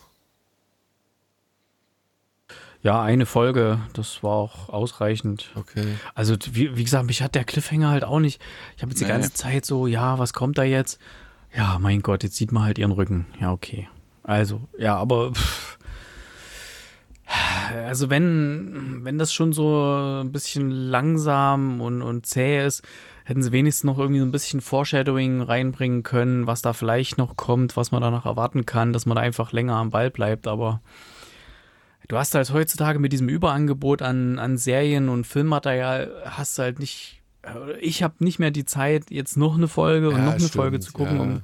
Ja, eine Folge, das war auch ausreichend. Okay. Also, wie, wie gesagt, mich hat der Cliffhanger halt auch nicht. Ich habe jetzt die Nee. ganze Zeit so, ja, was kommt da jetzt? Ja, mein Gott, jetzt sieht man halt ihren Rücken. Ja, okay. Also, ja, aber. Pff, also, wenn, wenn das schon so ein bisschen langsam und, und zäh ist, hätten sie wenigstens noch irgendwie so ein bisschen Foreshadowing reinbringen können, was da vielleicht noch kommt, was man danach erwarten kann, dass man da einfach länger am Ball bleibt, aber. Du hast halt heutzutage mit diesem Überangebot an, an Serien und Filmmaterial hast du halt nicht. Ich habe nicht mehr die Zeit, jetzt noch eine Folge und Ja, noch eine stimmt, Folge zu gucken. ja. Um,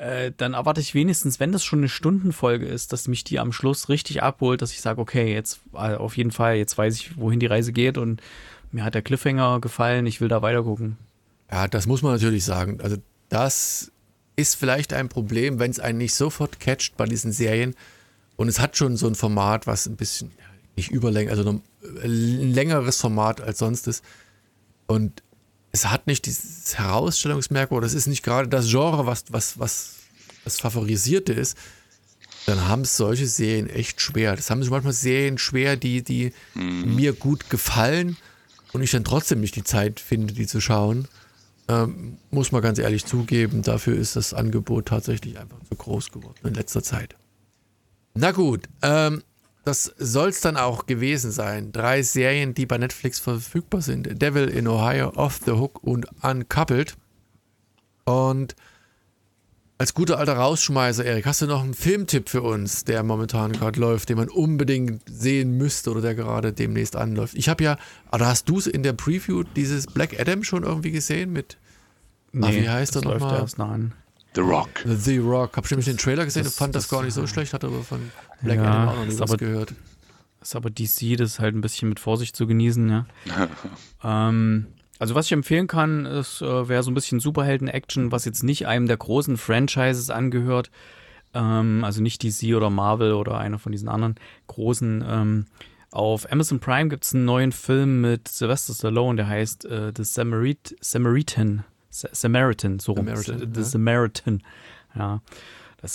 äh, dann erwarte ich wenigstens, wenn das schon eine Stundenfolge ist, dass mich die am Schluss richtig abholt, dass ich sage, okay, jetzt äh, auf jeden Fall, jetzt weiß ich, wohin die Reise geht und mir hat der Cliffhanger gefallen, ich will da weiter gucken. Ja, das muss man natürlich sagen. Also das ist vielleicht ein Problem, wenn es einen nicht sofort catcht bei diesen Serien. Und es hat schon so ein Format, was ein bisschen, nicht überlänglich, also ein längeres Format als sonst ist. Und es hat nicht dieses Herausstellungsmerkmal, oder es ist nicht gerade das Genre, was, was, was das Favorisierte ist. Dann haben es solche Serien echt schwer. Das haben sich manchmal Serien schwer, die, die mir gut gefallen und ich dann trotzdem nicht die Zeit finde, die zu schauen. Ähm, muss man ganz ehrlich zugeben, dafür ist das Angebot tatsächlich einfach zu groß geworden in letzter Zeit. Na gut, ähm, das soll es dann auch gewesen sein. Drei Serien, die bei Netflix verfügbar sind. Devil in Ohio, Off the Hook und Uncoupled. Und als guter alter Rausschmeißer, Erik, hast du noch einen Filmtipp für uns, der momentan gerade läuft, den man unbedingt sehen müsste oder der gerade demnächst anläuft? Ich habe ja, oder hast du es in der Preview dieses Black Adam schon irgendwie gesehen mit Ah, wie heißt das er läuft nochmal? The Rock. The Rock? Hab nämlich den Trailer gesehen Das- und fand das, das- gar nicht so schlecht, hatte aber von Black Ja, Adam auch noch nie ist was aber- gehört. Ist aber DC, das ist halt ein bisschen mit Vorsicht zu genießen, ja. ähm, also was ich empfehlen kann, ist, äh, wäre so ein bisschen Superhelden-Action, was jetzt nicht einem der großen Franchises angehört. Ähm, also nicht DC oder Marvel oder einer von diesen anderen großen. Ähm, auf Amazon Prime gibt es einen neuen Film mit Sylvester Stallone, der heißt äh, The Samarit Samaritan. Sa- Samaritan, so rum. Samaritan, The ja. Samaritan. Ja.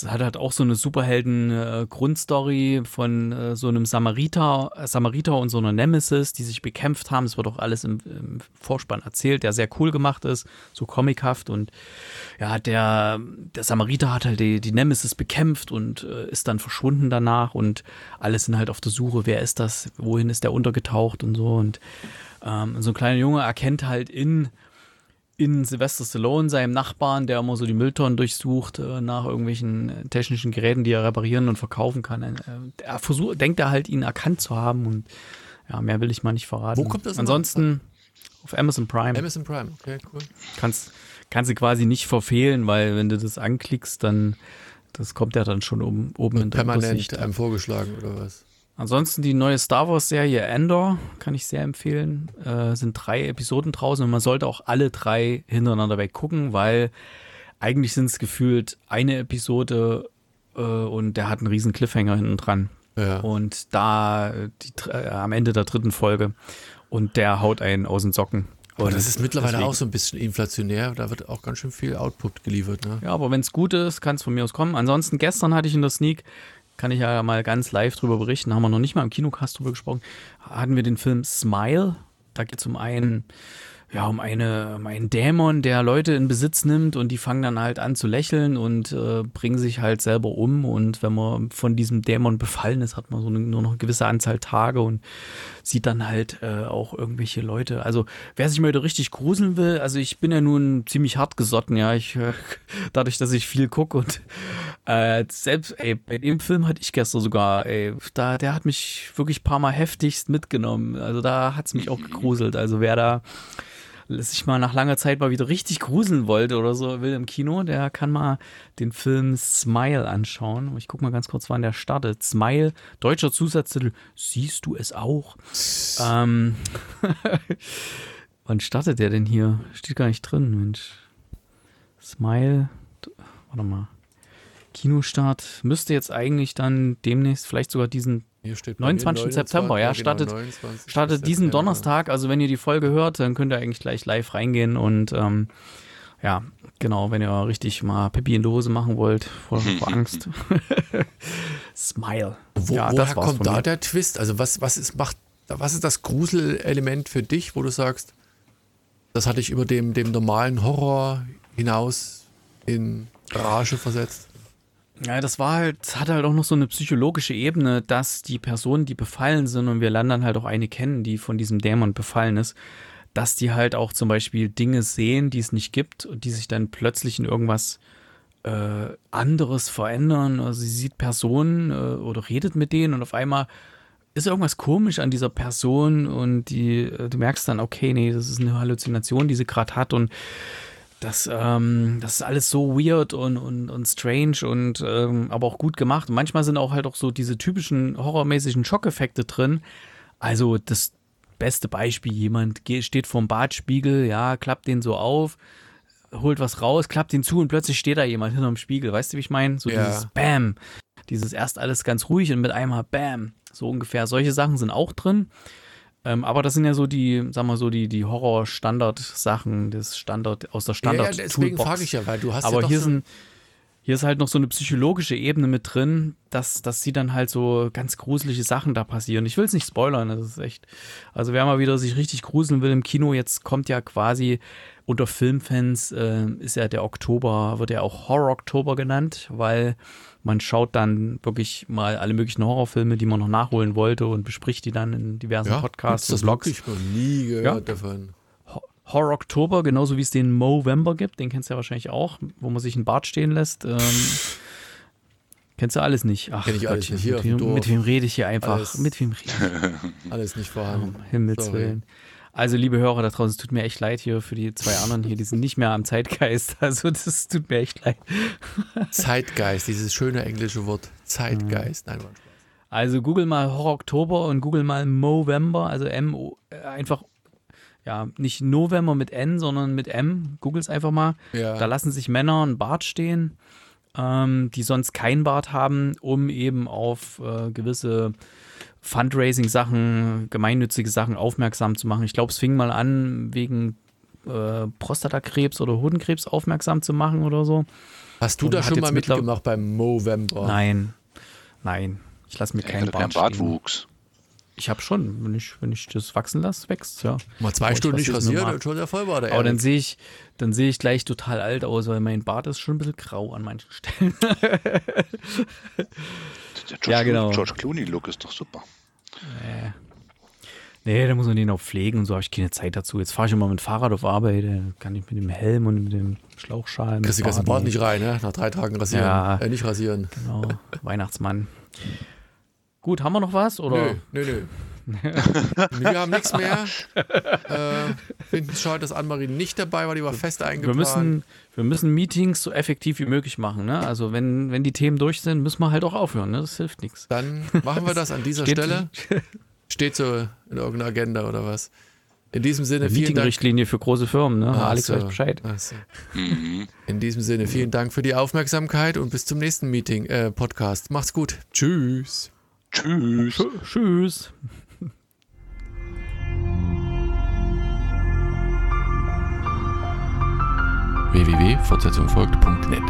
Das hat halt auch so eine Superhelden-Grundstory von äh, so einem Samariter, äh, Samariter und so einer Nemesis, die sich bekämpft haben. Es wird auch alles im, im Vorspann erzählt, der sehr cool gemacht ist, so comichaft. Und ja, der, der Samariter hat halt die, die Nemesis bekämpft und äh, ist dann verschwunden danach. Und alle sind halt auf der Suche, wer ist das, wohin ist der untergetaucht und so. Und ähm, so ein kleiner Junge erkennt halt in in Sylvester Stallone, seinem Nachbarn, der immer so die Mülltonnen durchsucht äh, nach irgendwelchen äh, technischen Geräten, die er reparieren und verkaufen kann. Äh, er versucht, denkt er halt, ihn erkannt zu haben und ja, mehr will ich mal nicht verraten. Wo kommt das? Ansonsten auf Amazon Prime Amazon Prime, okay, cool. kannst, kannst du quasi nicht verfehlen, weil wenn du das anklickst, dann das kommt ja dann schon oben, oben in der Permanent einem vorgeschlagen oder was? Ansonsten die neue Star Wars-Serie Endor kann ich sehr empfehlen. Äh, sind drei Episoden draußen und man sollte auch alle drei hintereinander weg gucken, weil eigentlich sind es gefühlt eine Episode äh, und der hat einen riesen Cliffhanger hinten dran. Ja. Und da die, äh, am Ende der dritten Folge und der haut einen aus den Socken. Aber Und das ist mittlerweile deswegen- auch so ein bisschen inflationär. Da wird auch ganz schön viel Output geliefert. Ne? Ja, aber wenn es gut ist, kann es von mir aus kommen. Ansonsten, gestern hatte ich in der Sneak, kann ich ja mal ganz live drüber berichten, haben wir noch nicht mal im Kinocast drüber gesprochen, hatten wir den Film Smile. Da geht es um einen, ja, um, eine, um einen Dämon, der Leute in Besitz nimmt und die fangen dann halt an zu lächeln und äh, bringen sich halt selber um. Und wenn man von diesem Dämon befallen ist, hat man so eine, nur noch eine gewisse Anzahl Tage und sieht dann halt äh, auch irgendwelche Leute. Also wer sich mal wieder richtig gruseln will, also ich bin ja nun ziemlich hart gesotten, ja, ich äh, dadurch, dass ich viel gucke und äh, selbst, ey, bei dem Film hatte ich gestern sogar, ey, da, der hat mich wirklich ein paar Mal heftigst mitgenommen. Also da hat es mich auch gegruselt. Also wer da sich mal nach langer Zeit mal wieder richtig gruseln wollte oder so will im Kino, der kann mal den Film Smile anschauen. Ich gucke mal ganz kurz, wann der startet. Smile, deutscher Zusatztitel, siehst du es auch? ähm, wann startet der denn hier? Steht gar nicht drin, Mensch. Smile, warte mal. Kinostart müsste jetzt eigentlich dann demnächst vielleicht sogar diesen Hier steht 29. September, ja, startet- startet diesen September. Donnerstag. Also wenn ihr die Folge hört, dann könnt ihr eigentlich gleich live reingehen und ähm, ja, genau, wenn ihr richtig mal Pippi in die Hose machen wollt vor, vor Angst. Smile. Wo, ja, woher kommt da mir. der Twist? Also was, was ist, macht, was ist das Gruselelement für dich, wo du sagst, das hat dich über dem, dem normalen Horror hinaus in Rage versetzt? Ja, das war halt, hat halt auch noch so eine psychologische Ebene, dass die Personen, die befallen sind, und wir lernen dann halt auch eine kennen, die von diesem Dämon befallen ist, dass die halt auch zum Beispiel Dinge sehen, die es nicht gibt und die sich dann plötzlich in irgendwas äh, anderes verändern. Also sie sieht Personen äh, oder redet mit denen und auf einmal ist irgendwas komisch an dieser Person und die, äh, du merkst dann, okay, nee, das ist eine Halluzination, die sie gerade hat und das, ähm, das ist alles so weird und, und, und strange und ähm, aber auch gut gemacht. Und manchmal sind auch halt auch so diese typischen horrormäßigen Schockeffekte drin. Also das beste Beispiel, jemand steht vorm Badspiegel, ja, klappt den so auf, holt was raus, klappt ihn zu und plötzlich steht da jemand hinterm Spiegel. Weißt du, wie ich meine? So Ja. dieses Bam. Dieses erst alles ganz ruhig und mit einmal Bam. So ungefähr. Solche Sachen sind auch drin. Ähm, aber das sind ja so die, sagen wir so, die, die Horror-Standard-Sachen, das Standard, aus der standard ja, ja, deswegen frage ich ja, weil du hast Aber ja doch hier, so sind, hier ist halt noch so eine psychologische Ebene mit drin, dass, dass sie dann halt so ganz gruselige Sachen da passieren. Ich will es nicht spoilern, das ist echt. Also wer mal wieder sich richtig gruseln will im Kino, jetzt kommt ja quasi unter Filmfans, äh, ist ja der Oktober, wird ja auch Horror-Oktober genannt, weil man schaut dann wirklich mal alle möglichen Horrorfilme, die man noch nachholen wollte und bespricht die dann in diversen ja, Podcasts und das Blogs. wirklich noch nie gehört Ja. davon. Horror Oktober, genauso wie es den Movember gibt, den kennst du ja wahrscheinlich auch, wo man sich einen Bart stehen lässt. Ähm, kennst du alles nicht? Ach, Kenn ich alles Gottchen, nicht. Mit, wem, mit wem rede ich hier einfach? Alles. Mit wem rede ich? Alles nicht vorhanden. Um Himmels Sorry. Also, liebe Hörer da draußen, es tut mir echt leid hier für die zwei anderen hier, die sind nicht mehr am Zeitgeist. Also, das tut mir echt leid. Zeitgeist, dieses schöne englische Wort. Zeitgeist. Nein, Mann. Also, google mal Horror Oktober und google mal Movember, also M, äh, einfach, ja, nicht November mit N, sondern mit M. Google es einfach mal. Ja. Da lassen sich Männer einen Bart stehen, ähm, die sonst keinen Bart haben, um eben auf äh, gewisse Fundraising-Sachen, gemeinnützige Sachen aufmerksam zu machen. Ich glaube, es fing mal an, wegen äh, Prostatakrebs oder Hodenkrebs aufmerksam zu machen oder so. Hast du Und da schon mal mitgemacht beim Movember? Nein, nein. Ich lasse mir Er keinen keinen Bart stehen. Bartwuchs. Ich habe schon, wenn ich, wenn ich das wachsen lasse, wächst ja. Mal zwei Stunden nicht rasiert und schon der Vollbart. Aber dann sehe ich, dann sehe ich gleich total alt aus, weil mein Bart ist schon ein bisschen grau an manchen Stellen. Der George, Ja, genau. George Clooney-Look ist doch super. Nee, da muss man den auch pflegen und so habe ich keine Zeit dazu. Jetzt fahre ich immer mit dem Fahrrad auf Arbeit, da kann ich mit dem Helm und mit dem Schlauchschal. Kriegst du ganzen Bart nicht rein, ne? Nach drei Tagen rasieren. Ja. Äh, nicht rasieren. Genau, Weihnachtsmann. Gut, haben wir noch was? Oder? Nö, nö, nö. Wir haben nichts mehr. Äh, Finden es schade, dass Annemarie nicht dabei war, die war fest Wir eingeplant. müssen, wir müssen Meetings so effektiv wie möglich machen. Ne? Also wenn, wenn die Themen durch sind, müssen wir halt auch aufhören. Ne? Das hilft nichts. Dann machen wir das an dieser Steht- Stelle. Steht so in irgendeiner Agenda oder was. In diesem Sinne, vielen Dank. Meeting-Richtlinie für große Firmen. Ne? Ach Alex so. weiß Bescheid. So. Mhm. In diesem Sinne, vielen Dank für die Aufmerksamkeit und bis zum nächsten Meeting, äh, Podcast. Macht's gut. Tschüss. Tschüss. Tschö- Tschüss. www.fortsetzung folgt.net